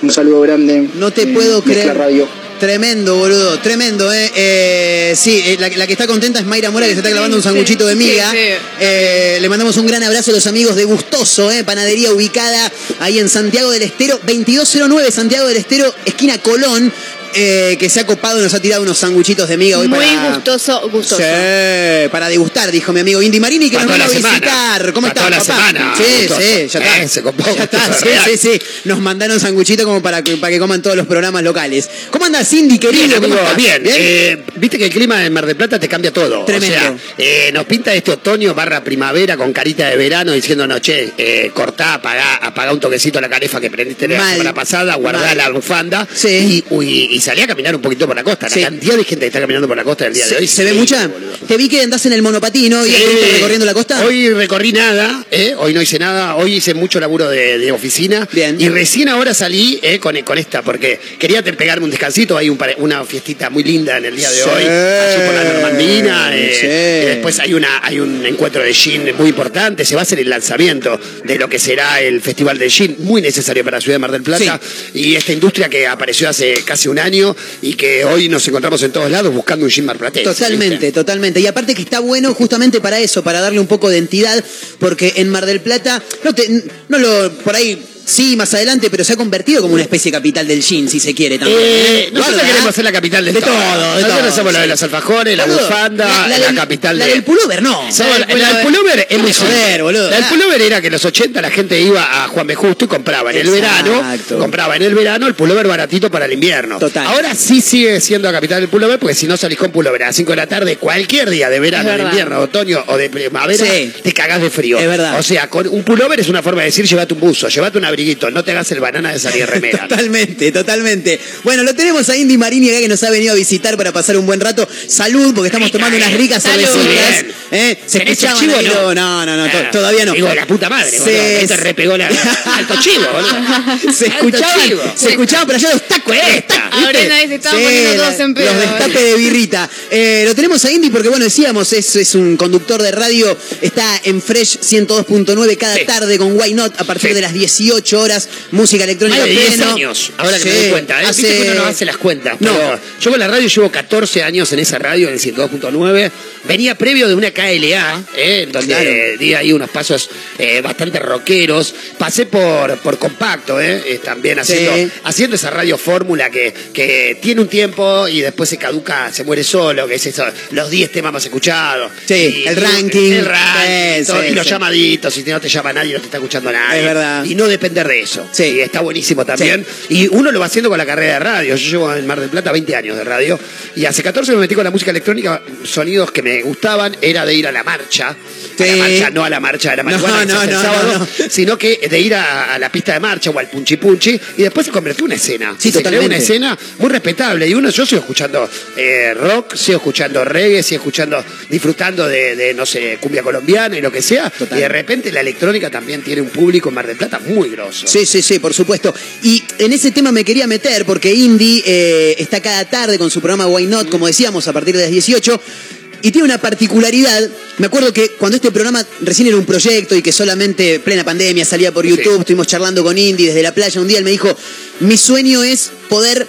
Un saludo grande. No te eh, puedo creer. Radio. Tremendo, boludo, tremendo, ¿eh? Eh, sí, eh, la, la que está contenta es Mayra Mora, que se está clavando un sanguchito de miga. sí, sí. Eh, le mandamos un gran abrazo a los amigos de Gustoso, ¿eh? Panadería ubicada ahí en Santiago del Estero, 2209 Santiago del Estero, esquina Colón, eh, que se ha copado y nos ha tirado unos sanguchitos de miga hoy Muy para... gustoso, gustoso. Sí, para degustar, dijo mi amigo Indy Marini, que Para nos vino a semana. visitar. ¿Cómo Para estás, toda la papá? semana, Sí, gustoso. sí, ya está. Eh, se copó, Ya está, sí, sí, sí. Nos mandaron sanguchitos como para, que- para que coman todos los programas locales. ¿Cómo andas, Cindy, querido? Bien, ¿Cómo amigo, bien. Eh, Viste que el clima en Mar del Plata te cambia todo. Tremendo. O sea, eh, nos pinta este otoño barra primavera con carita de verano diciéndonos, che, eh, cortá, apagá, apagá un toquecito la carefa que prendiste la semana pasada, guardá Mal. la bufanda. Sí. Y, uy, y salí a caminar un poquito por la costa. La Sí. cantidad de gente que está caminando por la costa del día de ¿Se, hoy. se ve mucha? boludo. Te vi que andás en el monopatino y Sí. estuviste recorriendo la costa. Hoy recorrí nada, ¿eh? hoy no hice nada, hoy hice mucho laburo de, de oficina. Bien. Y recién ahora salí ¿eh? con, con esta, porque quería pegarme un descansito, hay un una fiestita muy linda en el día de Sí. hoy, allí por la Normandina. eh, Sí. y después hay, una, hay un encuentro de gin muy importante, se va a hacer el lanzamiento de lo que será el Festival de Gin, muy necesario para la ciudad de Mar del Plata. Y esta industria que apareció hace casi un año y que hoy nos encontramos en todos lados buscando un gin marplatense. Totalmente, ¿viste? totalmente. Y aparte que está bueno justamente para eso, para darle un poco de entidad, porque en Mar del Plata, no, te, no lo, por ahí sí, más adelante, pero se ha convertido como una especie de capital del gin, si se quiere también. Eh, ¿eh? nosotros queremos ¿eh? ser la capital de, De todo, de Nosotros todo, somos la de sí. los alfajores, la Boludo, bufanda, la, del- capital la de... del pullover, no. Somos- La del la pullover. es muy Joder, boludo. La del pullover era que en los 80 la gente iba a Juan B. Justo y compraba en el verano, Exacto. compraba en el verano el pullover baratito para el invierno. Total. Ahora sí sigue siendo la capital del pullover porque si no salís con pullover a las 5 de la tarde, cualquier día de verano, de invierno, otoño o de primavera, Sí. te cagás de frío. Es verdad. O sea, con un pullover es una forma de decir llévate un buzo, llévate un abriguito, no te hagas el banana de salir remera. (laughs) Totalmente, totalmente. Bueno, lo tenemos a Indy Marini acá que nos ha venido a visitar para pasar un buen rato. Salud, porque estamos tomando unas ricas Salud. cervecitas. ¿Eh? Se ¿Tenés el escuchaban chivo no? No, no, no, Ah, todavía no. Digo, la puta madre, Se- boludo. Ahí te repegó la... (laughs) Alto chivo, boludo. Se Alto escuchaban, chivo. se escuchaban por allá los tacos, ¿eh? Ahora nadie se estaba poniendo todos en pedo, Los destapes de birrita. Eh, lo tenemos a Indy porque, bueno, decíamos, es, es un conductor de radio, está en Fresh 102.9 cada Sí. tarde con Why Not a partir Sí. de las 18 horas, música electrónica Más de 10 pleno. años, ahora que me Sí, doy cuenta. ¿eh? hace- Viste que uno no hace las cuentas. No. pero yo con la radio llevo 14 años en esa radio, en el 102.9. Venía previo de una KLA, ¿eh? en donde Claro. eh, di ahí unos pasos eh, bastante rockeros. Pasé por, por compacto, ¿eh? Eh, también haciendo, Sí. haciendo esa radio fórmula que, que tiene un tiempo y después se caduca, se muere solo, que es eso, los 10 temas más escuchados. Sí, Y- el ranking. El ranking, Sí, todo, sí, y los sí. llamaditos, si no te llama nadie, no te está escuchando nadie. Es verdad. Y no de eso. Sí. Y está buenísimo también. Y uno lo va haciendo con la carrera de radio. Yo llevo en Mar del Plata 20 años de radio. Y hace 14 me metí con la música electrónica. Sonidos que me gustaban era de ir a la marcha. Sí. A la marcha, no a la marcha de la marihuana no, no, sábado, sino que de ir a, a la pista de marcha o al punchi punchi. Y después se convirtió en una escena. Sí, se creó una escena muy respetable. Y uno, yo sigo escuchando eh, rock, sigo escuchando reggae, sigo escuchando, disfrutando de, de, no sé, cumbia colombiana y lo que sea. Total. Y de repente la electrónica también tiene un público en Mar del Plata muy grosso. Sí, sí, sí, por supuesto. Y en ese tema me quería meter porque Indy eh, está cada tarde con su programa Why Not, como decíamos, a partir de las 18. Y tiene una particularidad. Me acuerdo que cuando este programa recién era un proyecto y que solamente plena pandemia salía por YouTube, estuvimos charlando con Indy desde la playa. Un día él me dijo: Mi sueño es poder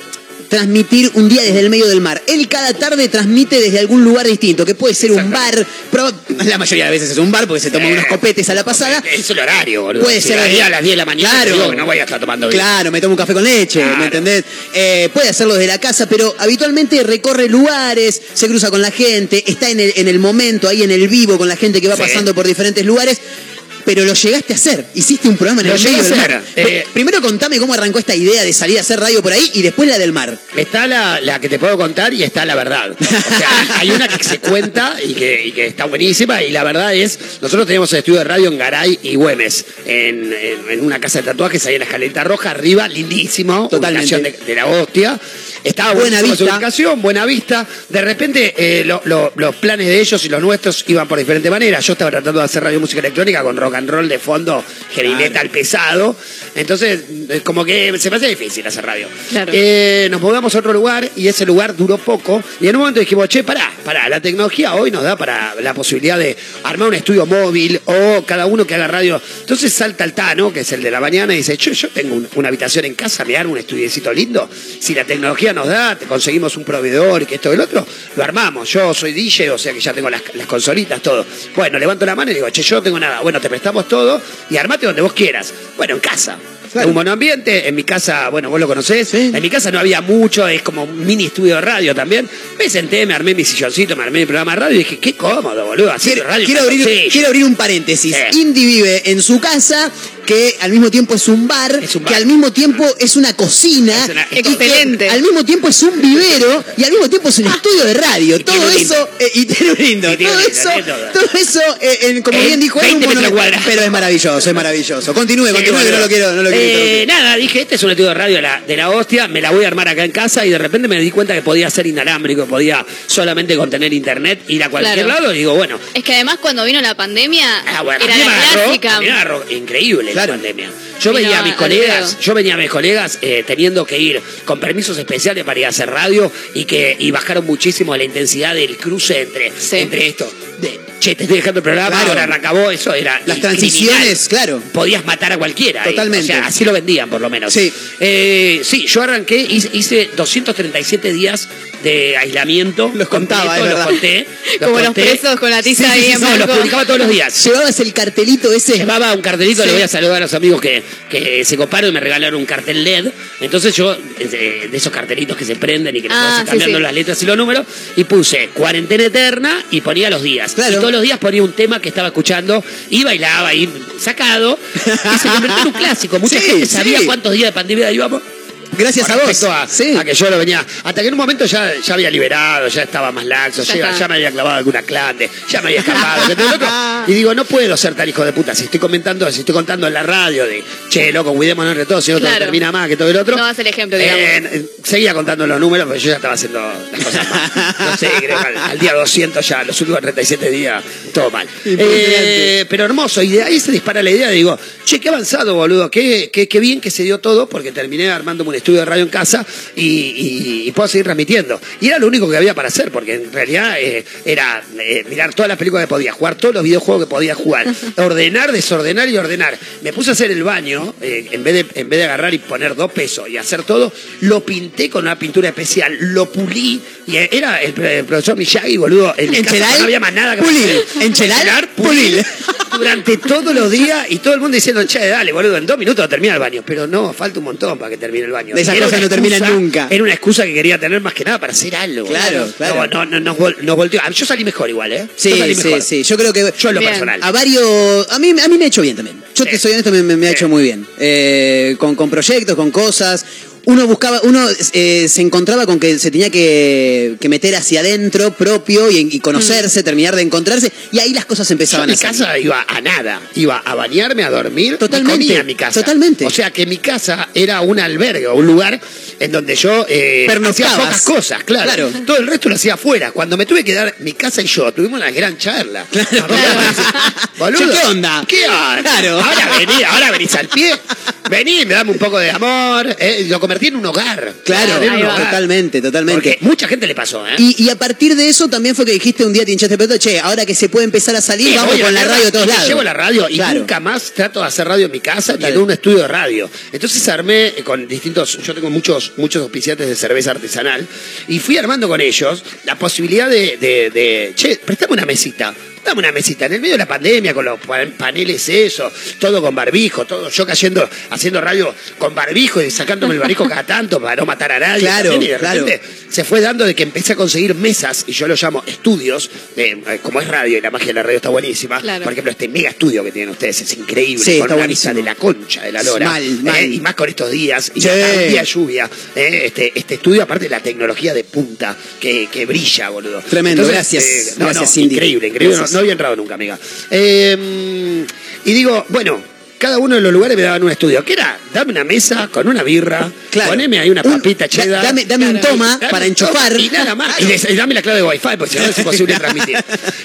transmitir un día desde el medio del mar. Él cada tarde transmite desde algún lugar distinto, que puede ser un bar, pero la mayoría de veces es un bar porque se toma unos copetes a la pasada. Es el horario, boludo. Puede Si ser a las 10 de la mañana, Claro. te digo que no voy a estar tomando vino. Claro, me tomo un café con leche, ¿me entendés? Eh, puede hacerlo desde la casa, pero habitualmente recorre lugares, se cruza con la gente, está en el, en el momento, ahí en el vivo, con la gente que va Sí. pasando por diferentes lugares. Pero lo llegaste a hacer. Hiciste un programa en Lo el llegué medio a del hacer, mar. eh. Primero contame cómo arrancó esta idea de salir a hacer radio por ahí y después la del mar. Está la, la que te puedo contar y está la verdad. O sea, hay una que se cuenta y que, y que está buenísima y la verdad es, nosotros teníamos el estudio de radio en Garay y Güemes, en, en- en una casa de tatuajes ahí en la escaleta roja, arriba, lindísimo, Totalmente. de, de la hostia. Estaba Buena su vista. ubicación, buena vista. De repente eh, lo- lo- los planes de ellos y los nuestros iban por diferentes maneras. Yo estaba tratando de hacer radio música electrónica con rock and roll de fondo, heavy metal pesado. Entonces, como que se me hace difícil hacer radio. Claro. Eh, nos mudamos a otro lugar y ese lugar duró poco. Y en un momento dijimos, che, pará, pará, la tecnología hoy nos da para la posibilidad de armar un estudio móvil o cada uno que haga radio. Entonces salta el Tano, que es el de la mañana, y dice, yo, yo tengo un- una habitación en casa, me armo un estudiecito lindo. Si la tecnología nos da, te conseguimos un proveedor y que esto y el otro, lo armamos. Yo soy DJ, o sea que ya tengo las, las consolitas, todo. Bueno, levanto la mano y digo, che, yo no tengo nada. Bueno, te prestamos todo y armate donde vos quieras. Bueno, en casa. Claro. Un monoambiente, en mi casa, bueno, vos lo conocés, en mi casa no había mucho, es como un mini estudio de radio también. Me senté, me armé mi silloncito, me armé mi programa de radio y dije, qué cómodo, boludo, hacer Quiero, radio. quiero abrir, calzoncillo". quiero abrir un paréntesis. Sí. Indy vive en su casa, que al mismo tiempo es un bar, Es un que al mismo tiempo es una cocina, Es una- Excelente. al mismo tiempo es un vivero y al mismo tiempo es un estudio de radio. Y todo eso, eh, y tiene un lindo. Y tiene todo, lindo, eso, todo. todo eso, eh, en- como En bien dijo él, un 20 metros monumento. cuadrados. Pero es maravilloso, es maravilloso. Continúe, Sí, continúe, que no lo quiero, no lo quiero Eh, nada, dije, este es un estudio de radio de la, de la hostia, me la voy a armar acá en casa y de repente me di cuenta que podía ser inalámbrico, podía solamente contener internet, ir a cualquier Claro. lado y digo, bueno, Es que además cuando vino la pandemia Ah, bueno, era la clásica. agarró increíble Claro. la pandemia. Yo Vino veía a mis colegas, yo venía a mis colegas eh, teniendo que ir con permisos especiales para ir a hacer radio y que y bajaron muchísimo la intensidad del cruce entre, Sí. entre esto. De, che, te estoy dejando el programa, Claro. ahora acabó, eso era. Las criminal. transiciones, claro. Podías matar a cualquiera. ahí. Totalmente. O sea, así lo vendían, por lo menos. Sí. Eh, sí, yo arranqué, hice, hice 237 días de aislamiento. Los contaba, completo, los conté. (laughs) los Como los conté. presos con la tiza Sí, sí, ahí sí, en no, los publicaba todos los días. Llevabas el cartelito ese. Llevaba un cartelito, Sí. le voy a saludar a los amigos que, que se coparon y me regalaron un cartel LED. Entonces yo, de esos cartelitos que se prenden y que Ah, sí, cambiando sí. las letras y los números, y puse cuarentena eterna y ponía los días. Claro. Y todos los días ponía un tema que estaba escuchando y bailaba ahí sacado y se convirtió en un clásico. Mucha Sí, gente sabía cuántos días de pandemia íbamos. Gracias a vos. A, Sí. a que yo lo venía. Hasta que en un momento ya, ya había liberado, ya estaba más laxo, Ya ya, está. ya me había clavado alguna clande, ya me había escapado. que todo lo otro. y digo, no puedo ser tan hijo de puta. Si estoy comentando, si estoy contando en la radio de che, loco, cuidémonos entre todos, si no Claro. termina más que todo el otro. No vas el ejemplo, digamos. Eh, seguía contando los números, pero yo ya estaba haciendo las cosas mal. No sé, creo que al, al día 200 ya, los últimos 37 días, todo mal. Eh, pero hermoso, y de ahí se dispara la idea, digo, che, qué avanzado, boludo, qué, qué, qué bien que se dio todo, porque terminé armándome un estudio de radio en casa y, y- y puedo seguir transmitiendo. Y era lo único que había para hacer, porque en realidad eh, era eh, mirar todas las películas que podía jugar, todos los videojuegos que podía jugar, (laughs) ordenar, desordenar y ordenar. Me puse a hacer el baño, eh, en, vez de, en vez de agarrar y poner dos pesos y hacer todo, lo pinté con una pintura especial, lo pulí, y era el, el profesor Miyagi, boludo, en mi casa no había más nada que pulir. hacer. Enchelar, pulir. (laughs) Durante todos los días y todo el mundo diciendo, che, dale, boludo, en dos minutos termina el baño. Pero no, falta un montón para que termine el baño. De esas era cosas no terminan excusa- nunca. Era una excusa que quería tener más que nada para hacer algo. Claro, claro. No, no, no, nos volteó. Ah, Yo salí mejor igual, ¿eh? Sí, Yo salí sí, mejor. sí. Yo creo que. Yo en lo Bien. personal. A varios. A mí, a mí me ha hecho bien también. Yo te soy honesto, me, me- me ha hecho muy bien. Eh, con, con proyectos, con cosas. Uno buscaba, uno eh, se encontraba con que se tenía que, que meter hacia adentro propio y, y conocerse, terminar de encontrarse, y ahí las cosas Yo empezaban a mi salir. casa iba a nada. Iba a bañarme, a dormir. Totalmente, Y comía en mi casa. totalmente. O sea que mi casa era un albergue, un lugar en donde yo eh, hacía pocas cosas, claro. Claro. Todo el resto lo hacía afuera. Cuando me tuve que dar mi casa y yo, tuvimos una gran charla. (laughs) (laughs) Boludo, ¿qué onda? ¿Qué onda? Claro. Ahora vení, ahora venís al pie. Vení, me dame un poco de amor. eh, lo convertí en un hogar. Claro, en un hogar. totalmente, totalmente. Porque mucha gente le pasó, ¿eh? Y, y a partir de eso también fue que dijiste un día te hinchaste el peto, che, ahora que se puede empezar a salir, Sí, vamos con la radio de todos lados. Llevo la radio y Claro. nunca más trato de hacer radio en mi casa ni Total. en un estudio de radio. Entonces armé eh, con distintos, yo tengo muchos, muchos auspiciantes de cerveza artesanal y fui armando con ellos la posibilidad de, de, de, che, prestame una mesita. Dame una mesita, en el medio de la pandemia, con los pa- paneles eso, todo con barbijo, todo yo cayendo, haciendo radio con barbijo y sacándome el barbijo cada tanto para no matar a nadie. Claro, también, y de claro. repente se fue dando de que empecé a conseguir mesas, y yo lo llamo estudios, eh, como es radio y la magia de la radio está buenísima. Claro. Por ejemplo, este mega estudio que tienen ustedes es increíble, Sí, con está una buenísimo. de la concha de la lora. Mal, eh, mal. y más con estos días, y Sí. un día lluvia. eh, este, este estudio, aparte de la tecnología de punta, que, que brilla, boludo. Tremendo, gracias, no, gracias, no, Cindy. Increíble, increíble. Gracias. No había entrado nunca, amiga. Eh, y digo, bueno, cada uno de los lugares me daban un estudio. ¿Qué era? Dame una mesa con una birra, poneme ahí una papita cheddar. dame- dame un toma Dame para un enchufar. Y nada más. Y dame la clave de Wi-Fi, porque si no es imposible (laughs) transmitir.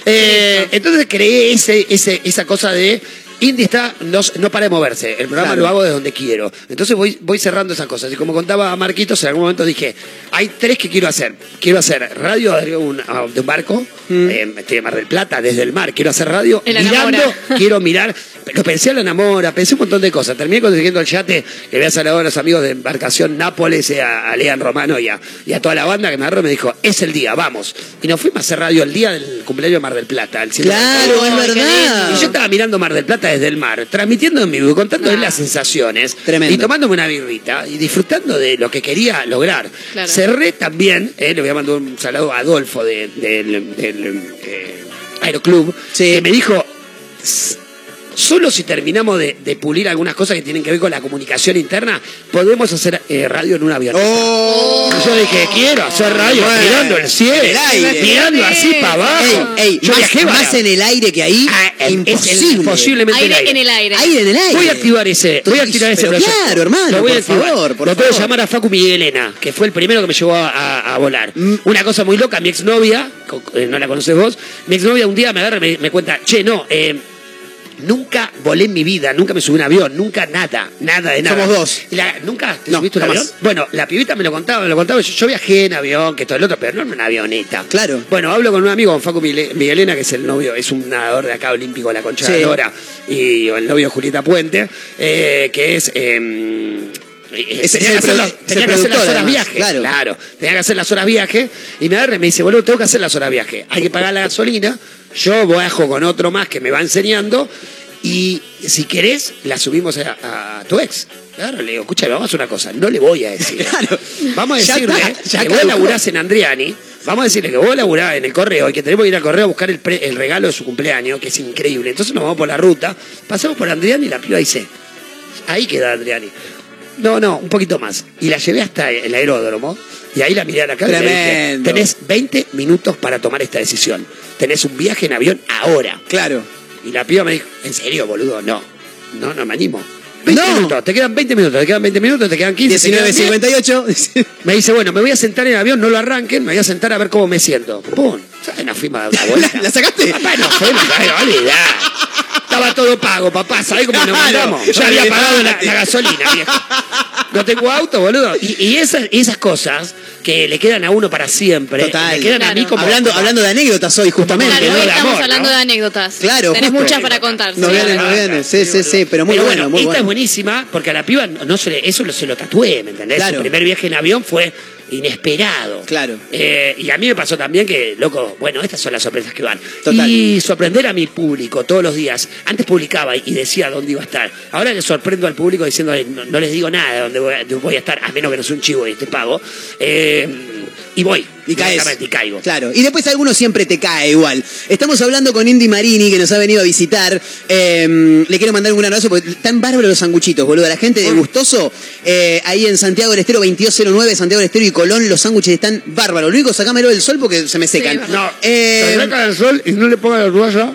Eh, entonces creé ese, ese, esa cosa de. Indy está, no, no para de moverse. El programa Claro. lo hago de donde quiero. Entonces voy, voy cerrando esas cosas. Y como contaba Marquitos, en algún momento dije, hay tres que quiero hacer. Quiero hacer radio de un, ah, de un barco, Mm. eh, estoy de Mar del Plata, desde el mar. Quiero hacer radio En la mirando, Enamora. (laughs) quiero mirar. Lo pensé en la enamora, pensé un montón de cosas. Terminé consiguiendo el yate que voy a saludar a los amigos de embarcación Nápoles, y a, a Lean Romano y a, y a toda la banda que me agarró y me dijo, es el día, vamos. Y nos fuimos a hacer radio el día del cumpleaños de Mar del Plata. el 7 de Claro, es verdad. Y yo estaba mirando Mar del Plata desde el mar, transmitiendo en vivo, contando las sensaciones. Tremendo. Y tomándome una birrita y disfrutando de lo que quería lograr. Claro. Cerré también, eh, le voy a mandar un saludo a Adolfo de- del, eh, Aeroclub, que me dijo, "S- solo si terminamos de, de pulir algunas cosas que tienen que ver con la comunicación interna, podemos hacer eh, radio en un avión. Y yo dije, quiero hacer radio Bueno, mirando el cielo, el aire. mirando así para abajo. Ey, ey, yo más, viajé más en el aire que ahí, Ah, imposible. es posiblemente Aire en el aire. Aire en el aire. Voy a activar ese, voy a activar ese proyecto. claro, hermano, Lo voy a por activar. favor, por Lo puedo llamar a Facu Miguelena, que fue el primero que me llevó a, a- a volar. Mm. Una cosa muy loca, mi exnovia, eh, no la conoces vos, mi exnovia un día me agarra y me, me cuenta, che, no, eh, Nunca volé en mi vida, nunca me subí a un avión, nunca nada, nada de nada. Somos dos. La- ¿Nunca te No, subiste un jamás. avión? Bueno, la pibita me lo contaba, me lo contaba. Yo, yo viajé en avión, que todo el otro, pero no en una avioneta. Claro. Bueno, hablo con un amigo, con Facu Miguelena, que es el novio, es un nadador de acá olímpico la Concha Sí. de Lora, y el novio de Julieta Puente, eh, que es. eh, eh, tenía que hacer, las, es el tenía que hacer las productor, horas viaje. claro. tenía que hacer las horas viaje. Y me agarra y me dice, boludo, tengo que hacer las horas viaje. Hay que pagar la gasolina. Yo viajo con otro más que me va enseñando. Y si querés, la subimos a, a tu ex. Claro, le digo, escucha, vamos a hacer una cosa. No le voy a decir. (laughs) Vamos a Ya decirle está, ya que vos laburás en Andriani. Vamos a decirle que vos laburás en el correo y que tenemos que ir al correo a buscar el, pre- el regalo de su cumpleaños, que es increíble. Entonces nos vamos por la ruta, pasamos por Andriani y la piba dice, ahí queda Andriani. No, no, un poquito más. Y la llevé hasta el aeródromo y ahí la miré a la cara y dije, tenés 20 minutos para tomar esta decisión. Tenés un viaje en avión ahora. Claro. Y la piba me dijo, ¿en serio, boludo? No, no, no me animo. 20 No. minutos, te quedan 20 minutos, te quedan 20 minutos, te quedan 15, te quedan 10. 19.58. Me dice, bueno, me voy a sentar en el avión, no lo arranquen, me voy a sentar a ver cómo me siento. ¡Pum! ¿Sabes? Nos fuimos a dar una vuelta. (laughs) ¿La, la sacaste? Papá, nos fuimos, ¿sabes? Olvidá. Estaba todo pago, papá, ¿sabés cómo nos mandamos? Ya había pagado la, la gasolina, viejo. No tengo auto, boludo. Y, y esas, esas cosas que le quedan a uno para siempre, Total. me quedan a mí Claro. como... hablando, hablando de anécdotas hoy, justamente. Claro, no hoy estamos amor, hablando ¿no? de anécdotas. Claro, Tenés justo. muchas para contar. Nos sí. viene, nos viene. Sí, sí, sí, pero muy Pero bueno, muy esta bueno. es buenísima porque a la piba no se le- eso lo- se lo tatué, ¿me entendés? Claro. Su primer viaje en avión fue inesperado. Claro. Eh, y a mí me pasó también que, loco, bueno, estas son las sorpresas que van. Total. Y sorprender a mi público todos los días. Antes publicaba y decía dónde iba a estar. Ahora le sorprendo al público diciendo, no, no les digo nada de dónde voy a, de voy a estar, a menos que no sea un chivo y te pago. Eh, y voy. Y caes. Y caigo. Claro, y después alguno siempre te cae igual. Estamos hablando con Indy Marini, que nos ha venido a visitar. Eh, le quiero mandar un gran abrazo porque están bárbaros los sanguchitos, boludo. La gente de Gustoso, eh, ahí en Santiago del Estero 2209, Santiago del Estero y Colón, los sándwiches están bárbaros. Lo único, sacámelo del sol porque se me secan. No, Eh, se seca el sol y no le ponga la toalla.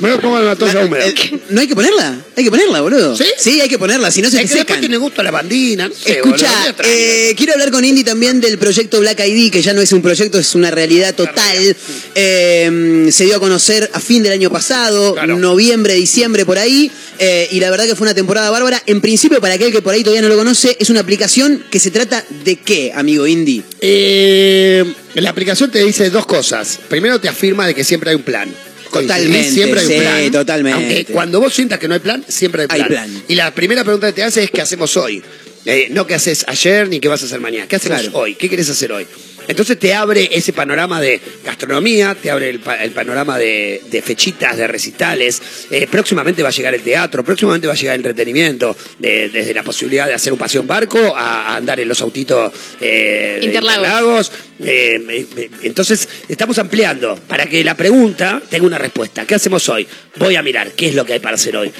Pongo en la toalla húmeda. no hay que ponerla, hay que ponerla, boludo. ¿Sí? hay que ponerla, si no se Es te que después secan. tiene gusto a la bandina. No sé, Escucha, boludo, eh, quiero hablar con Indy también del proyecto Black ID, que ya no es un proyecto, es una realidad total. Eh, se dio a conocer a fin del año pasado, Claro. noviembre, diciembre, por ahí. eh, y la verdad que fue una temporada bárbara. En principio, para aquel que por ahí todavía no lo conoce, es una aplicación que se trata de qué, amigo Indy. Eh, la aplicación te dice dos cosas. Primero te afirma de que siempre hay un plan. Totalmente, Siempre hay un sí, plan. totalmente. Aunque cuando vos sientas que no hay plan, siempre hay plan. Hay plan. Y la primera pregunta que te hace es ¿qué hacemos hoy? Eh, no qué haces ayer ni qué vas a hacer mañana. ¿Qué Claro. hoy? ¿Qué querés hacer hoy? Entonces te abre ese panorama de gastronomía, te abre el, pa- el panorama de, de fechitas, de recitales. Eh, próximamente va a llegar el teatro, próximamente va a llegar el entretenimiento, de- desde la posibilidad de hacer un paseo en barco a, a andar en los autitos eh, de Interlagos. Eh, eh, entonces, estamos ampliando para que la pregunta tenga una respuesta. ¿Qué hacemos hoy? Voy a mirar qué es lo que hay para hacer hoy.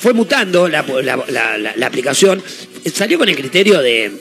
Fue mutando la, la- la- la- la aplicación. Salió con el criterio de,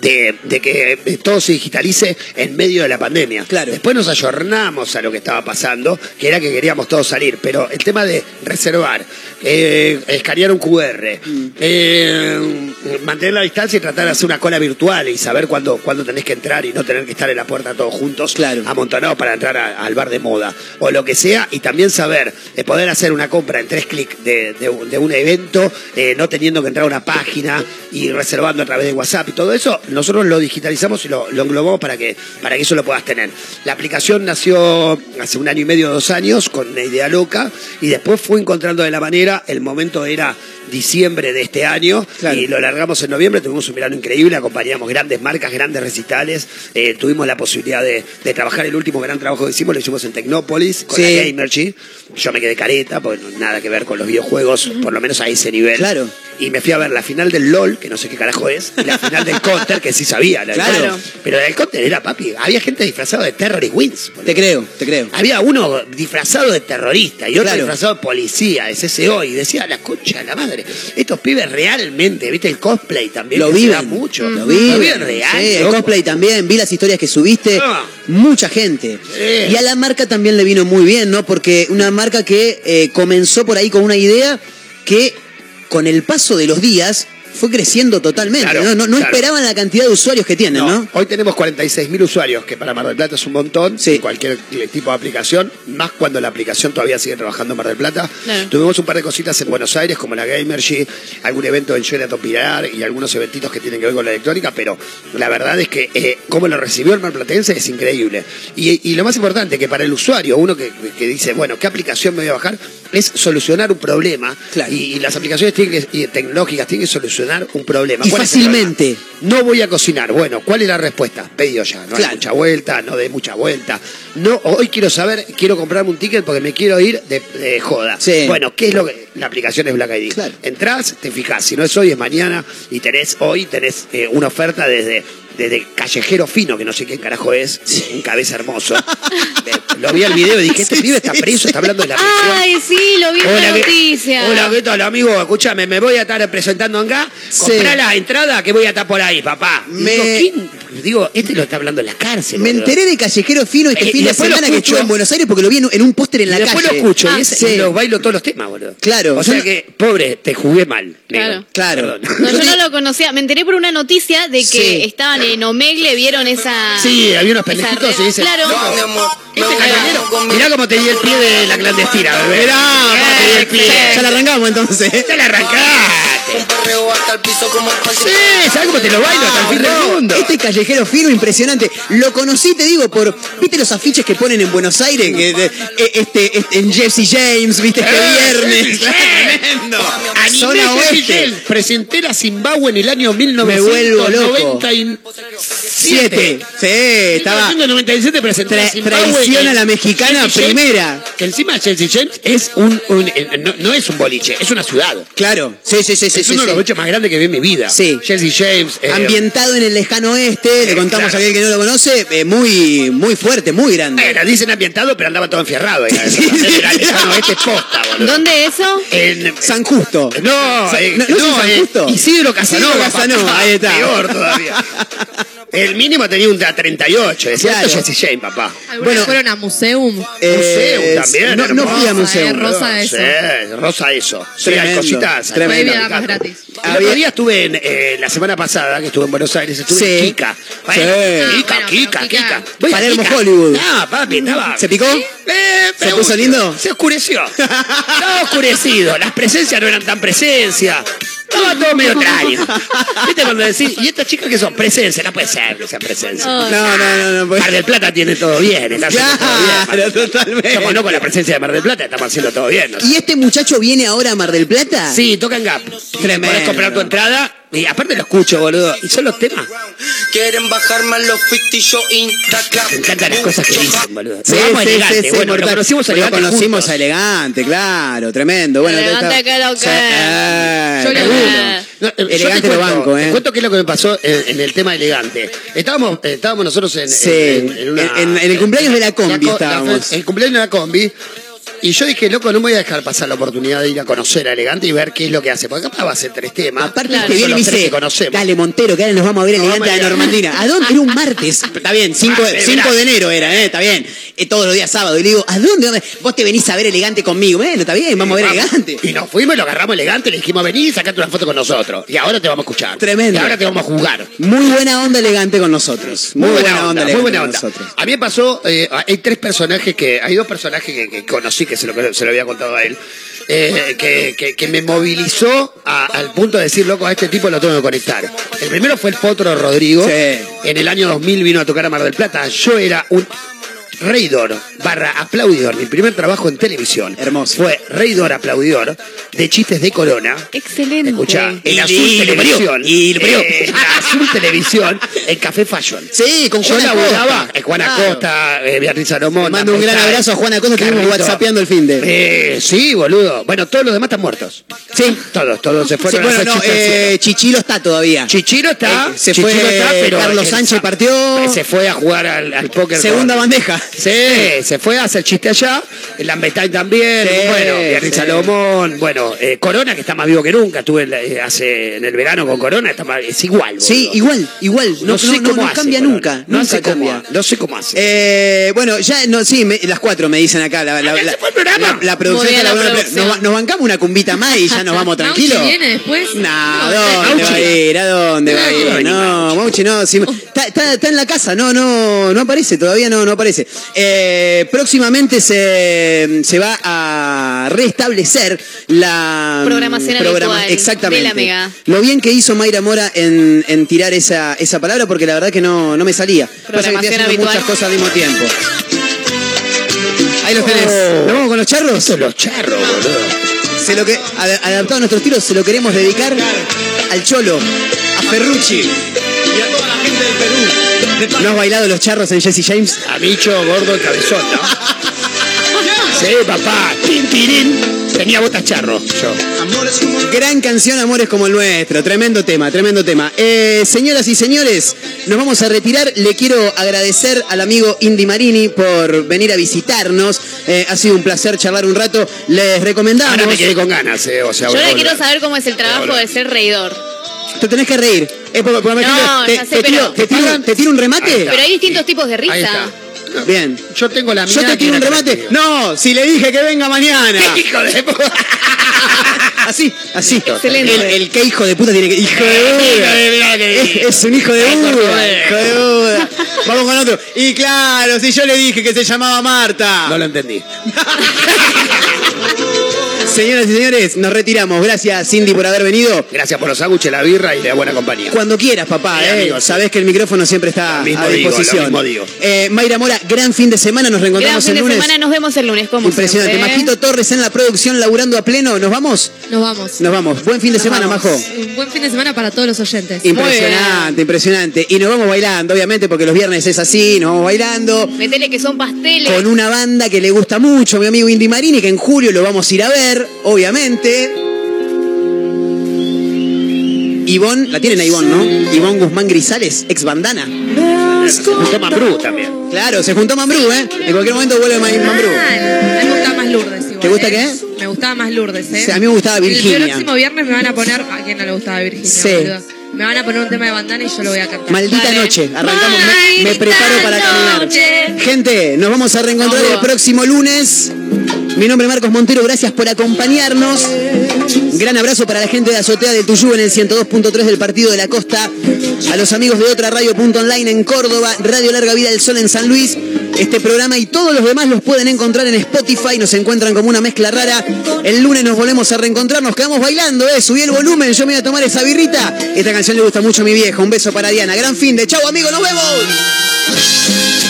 de, de que eh, todo se digitalice en medio de la pandemia. Claro. Después nos ayornamos a lo que estaba pasando, que era que queríamos todos salir, pero el tema de reservar, eh, escanear un QR, eh, mantener la distancia y tratar de hacer una cola virtual y saber cuándo, cuándo tenés que entrar y no tener que estar en la puerta todos juntos, amontonados para entrar a- al bar de moda, o lo que sea, y también saber eh, poder hacer una compra en tres clics de, de un- de un evento, eh, no teniendo que entrar a una página y reservando a través de WhatsApp y todo eso, nosotros lo digitalizamos y lo, lo englobamos para que, para que eso lo puedas tener. La aplicación nació hace un año y medio, dos años, con una idea loca, y después fue encontrando de la manera, el momento era diciembre de este año y lo largamos en noviembre, tuvimos un verano increíble, acompañamos grandes marcas, grandes recitales, eh, tuvimos la posibilidad de, de trabajar el último gran trabajo que hicimos, lo hicimos en Tecnópolis, con Sí. la Gamergy, yo me quedé careta, porque no- nada que ver con los videojuegos, por lo menos a ese nivel. Claro. Y me fui a ver la final del LOL, que no sé qué carajo es, y la final del Counter, que sí sabía. la Claro. Pero del Counter era, papi, había gente disfrazada de Terrorist Wins. Te creo, te creo. Había uno disfrazado de terrorista y otro Claro. disfrazado de policía, de CSO, y decía, la concha la madre. Estos pibes realmente, viste, el cosplay también. Lo se viven da mucho. Lo viven. real. Sí, el cosplay también, vi las historias que subiste. Ah. Mucha gente. Sí. Y a la marca también le vino muy bien, ¿no? Porque una marca que eh, comenzó por ahí con una idea que con el paso de los días fue creciendo totalmente. Claro, no no, no claro. esperaban la cantidad de usuarios que tienen, ¿no? Hoy tenemos 46.000 usuarios, que para Mar del Plata es un montón, en cualquier tipo de aplicación, más cuando la aplicación todavía sigue trabajando en Mar del Plata. Tuvimos un par de cositas en Buenos Aires, como la Gamergy, algún evento en Sheraton Pilar y algunos eventitos que tienen que ver con la electrónica, pero la verdad es que eh, cómo lo recibió el marplatense es increíble. Y, y lo más importante, que para el usuario, uno que, que dice, bueno, ¿qué aplicación me voy a bajar? Es solucionar un problema. Y, y las aplicaciones tienen que- y tecnológicas tienen que solucionar un problema. Y ¿Cuál es el fácilmente. no voy a cocinar. Bueno, ¿cuál es la respuesta? Pedido ya. No hay mucha vuelta, no de mucha vuelta. No, hoy quiero saber, quiero comprarme un ticket porque me quiero ir de, de joda. Sí. Bueno, ¿qué es lo que la aplicación es Black ID? Entrás, te fijas, si no es hoy, es mañana, y tenés hoy, tenés eh, una oferta desde, desde Callejero Fino, que no sé qué carajo es, un cabeza hermoso. (laughs) Eh, lo vi al video y dije, este pibe está preso, está hablando de la prisión. Ay, sí, lo vi en la Hola, ¿qué- noticia. Hola, ¿qué tal, amigo? Escúchame, me voy a estar presentando acá. Comprá la entrada que voy a estar por ahí, papá. Me- Digo, ¿quién? Digo, este lo está hablando en la cárcel. Me enteré de Callejero Fino este Eh, fin y de después semana que estuve en Buenos Aires porque lo vi en, en un póster en Y la después calle. lo escucho Ah, y, ese- sí. y lo bailo todos los temas, boludo. Claro. O sea que, pobre, te jugué mal. Claro. Claro. No, yo no lo conocía. Me enteré por una noticia de que Sí. estaban en Omegle, vieron esa. Sí, había unos pendejitos y dicen, Claro. Este mirá cómo te di el pie de la clandestina, bebé. Mirá, te di el pie. Ya la arrancamos entonces. Ya la arrancaste. Sí, ¿sabes cómo te lo bailo hasta el fin del mundo? Este callejero fino impresionante. Lo conocí, te digo, por. ¿Viste los afiches que ponen en Buenos Aires? Que, de- eh, este, este, en Jesse James, ¿viste? Este viernes. Tremendo. Animé Zona Jesse oeste. James. Presenté la Zimbabue en el año Me vuelvo loco. 1997. Sí, estaba. 1997 presenté la Tra- Zimbabue. traición a la mexicana Jesse James, primera. Que encima Jesse James es un, un- eh, no, no es un boliche, es una ciudad. Claro, sí, sí, sí, sí. Es uno de los boliches más grandes que vi en mi vida. Sí. Jesse James. eh, Ambientado en el lejano oeste, le contamos claro. a aquel que no lo conoce, eh, muy, muy fuerte, muy grande. Era, dicen ambientado, pero andaba todo enfierrado. Era, era lejano, este es posta, boludo. ¿Dónde eso? En, San Justo. no, eh, ¿no- no no, San eh, Justo? Isidro Casanova. Isidro Casanova, papá. ahí está. (laughs) Peor todavía. (laughs) El mínimo tenía un 38. Decía Claro. esto Jesse Jane, papá. ¿Alguna fueron a Museum? Eh, Museo también. no- no hermoso. fui a museo. Eh, rosa eso. Sí, rosa eso. Sí, hay Tremendo, cositas. tremendo. Damos gratis. El otro día estuve en, eh, la semana pasada, que estuve en Buenos Aires, estuve en Sí. Kika. Sí. Bueno, Ah, Kika, bueno, Kika, pero Kika. Kika. Voy a Palermo, Kika. Hollywood. No, papi, estaba. ¿Se picó? Eh, ¿Se puso bueno, lindo? Se oscureció. (laughs) Estaba oscurecido. Las presencias no eran tan presencia. Estaba todo medio extraño. ¿Viste cuando decís, y estas chicas que son presencia? No puede ser que sean presencia. No, no, no, no. pues- Mar del Plata tiene todo bien, está haciendo todo bien. Mar Claro, del Plata. totalmente. Estamos no con la presencia de Mar del Plata, estamos haciendo todo bien. ¿no? ¿Y este muchacho viene ahora a Mar del Plata? Sí, toca en Gap. Tremendo. Podés comprar tu entrada y aparte lo escucho, boludo. Y son los temas. Quieren bajarme los ficticios. Me encantan las cosas que dicen, boludo. Sí, vamos sí, elegante. sí, sí, bueno, mortal. lo conocimos a Lo elegante conocimos juntos. a elegante, claro, tremendo. Bueno, Elegante está- que lo que eh, Yo lo seguro. que- No, eh, yo Elegante te lo cuento, banco, Te ¿eh? cuento qué es lo que me pasó en, en el tema elegante. Estábamos, eh, estábamos nosotros en, Sí, en, en una- en- en el cumpleaños de la combi co- estábamos. el cumpleaños de la combi. Y yo dije, loco, no me voy a dejar pasar la oportunidad de ir a conocer a Elegante y ver qué es lo que hace. Porque capaz va a ser tres temas. Aparte Claro, que viene y dice, dale Montero, que ahora nos vamos a ver elegante ir. Normandina. ¿A dónde? Era un martes. Está bien, 5 Martes, de enero era, ¿eh? Está bien. Eh, todos los días sábado. Y le digo, ¿a dónde? dónde? Vos te venís a ver elegante conmigo. Bueno, está bien, vamos a ver elegante. Y nos fuimos, lo agarramos elegante, le dijimos, vení, sacate una foto con nosotros. Y ahora te vamos a escuchar. Tremendo. Y ahora te vamos a jugar. Muy buena onda elegante con nosotros. Muy, buena, onda, muy elegante buena con onda. nosotros. A mí me pasó, eh, hay tres personajes que, hay dos personajes que, que conocí, que se lo, se lo había contado a él, eh, que, que- que me movilizó a- al punto de decir, loco, a este tipo lo tengo que conectar. El primero fue el Potro Rodrigo. Sí. En el año 2000 vino a tocar a Mar del Plata. Yo era un reidor barra aplaudidor. Mi primer trabajo en televisión. Hermoso. Fue reidor aplaudidor de chistes de Corona. Excelente. Escucha, en Y- Azul y Televisión. y lo eh, en (laughs) Azul Televisión, en Café Fashion. Sí, con Yo Juan laburaba Acosta. en Juan Claro. Acosta, eh, Beatriz Salomón. Mando un gran abrazo a Juan Acosta, estuvimos whatsappeando el fin de. Eh, sí, boludo. Bueno, todos los demás están muertos. Sí. Todos, todos se Sí, fueron. a bueno, no, eh. Chichilo está todavía. Chichiro está. Eh, se Chichiro fue, está, pero Carlos Sánchez partió. Se fue a jugar al, al póker. Segunda con- bandeja. Sí, se fue a hacer chiste allá. El Lambetain también. Sí, bueno, Beatriz sí. Salomón. Bueno, eh, Corona, que está más vivo que nunca. Estuve eh, hace, en el verano con Corona. Está más- es igual. Sí, boludo. igual, igual. No, No, sé no- no- cómo no hace, cambia Corona. nunca. No nunca sé cómo, cambia. no sé cómo hace. Eh, bueno, ya, no, sí, me- las cuatro me dicen acá. La, la, Ah, ya la- se fue el programa. la- la producción está la producción. nos, nos bancamos una cumbita más y ya nos vamos tranquilos. Viene después? No, ¿a No, dónde Mauchi. va a ir? ¿A dónde va a No, ir? No, Mauchi no. sí, está, está- está en la casa, no, no, no aparece, todavía no, no aparece. Eh, próximamente se, se va a restablecer la Programación habitual Exactamente. de la Mega. Lo bien que hizo Mayra Mora en, en tirar esa, esa palabra, porque la verdad que no, no me salía. Pasa que estoy Programación haciendo habitual. muchas cosas al mismo tiempo. Ahí los tenés. Oh. ¿Nos vamos con los charros? Son los charros, boludo. Se lo que, ad- adaptado a nuestros tiros, se lo queremos dedicar al Cholo, a Ferrucci. Y a toda la gente del Perú. ¿No has bailado los charros en Jesse James? A bicho, gordo y cabezón, ¿no? (laughs) Sí, papá. Tin, tirín. Tenía botas charro, yo. Gran canción, Amores como el nuestro. Tremendo tema, tremendo tema. Eh, señoras y señores, nos vamos a retirar. Le quiero agradecer al amigo Indy Marini por venir a visitarnos. Eh, ha sido un placer charlar un rato. Les recomendamos. Ahora me quedé con ganas, eh. O sea, Yo volver. quiero saber cómo es el trabajo Hola. de ser reidor. Te tenés que reír. Eh, por- por- No, te, ya sé, te tiro, pero- te tiro- te tiro un remate. Pero hay distintos tipos de Ahí risa. Bien. Yo tengo la mía. Yo te que tiro un remate. creativa. No, si le dije que venga mañana. (laughs) Hijo de puta. (laughs) Así, así. Excelente. El, el que hijo de puta tiene que. Hijo de Buda. Es, es un hijo de Buda. Hijo de Buda. Vamos con otro. Y claro, si yo le dije que se llamaba Marta. No lo entendí. (laughs) Señoras y señores, nos retiramos. Gracias, Cindy, por haber venido. Gracias por los sándwiches, la birra y la buena compañía. Cuando quieras, papá, Sí, eh. amigo, sí. Sabés que el micrófono siempre está Lo mismo a digo, lo disposición. mismo digo. Eh, Mayra Mora, gran fin de semana. Nos Gran reencontramos fin el de lunes. semana, nos vemos el lunes, como Impresionante. siempre. ¿eh? Majito Torres en la producción, laburando a pleno. ¿Nos vamos? Nos vamos. Nos vamos. Buen fin de Nos semana, vamos. Majo. Un buen fin de semana para todos los oyentes. Impresionante, impresionante. Y nos vamos bailando, obviamente, porque los viernes es así, nos vamos bailando. Metele que son pasteles. Con una banda que le gusta mucho, mi amigo Indy Marini, que en julio lo vamos a ir a ver, obviamente. Ivonne, la tienen a Ivonne, ¿no? Ivonne Guzmán Grisales, ex bandana. Se juntó Mambrú también. Claro, se juntó Mambrú, ¿eh? En cualquier momento vuelve Ma- Mambrú. Ah, a mí me gustaba más Lourdes igual. ¿Te gusta ¿eh? qué? Me gustaba más Lourdes, ¿eh? Sí, a mí me gustaba Virginia. El próximo viernes me van a poner a quién no le gustaba Virginia, Sí. boludo. Me van a poner un tema de bandana y yo lo voy a cantar. Maldita Dale. noche. Arrancamos. Me, me preparo para caminar. noche. Gente, nos vamos a reencontrar el próximo lunes. Mi nombre es Marcos Montero, gracias por acompañarnos. Gran abrazo para la gente de Azotea de Tuyú en el 102.3 del Partido de la Costa. A los amigos de otra radio.online en Córdoba, Radio Larga Vida del Sol en San Luis. Este programa y todos los demás los pueden encontrar en Spotify. Nos encuentran como una mezcla rara. El lunes nos volvemos a reencontrar. Nos quedamos bailando, ¿eh? Subí el volumen. Yo me voy a tomar esa birrita. Esta canción le gusta mucho a mi vieja. Un beso para Diana. Gran fin de chau, amigos. Nos vemos.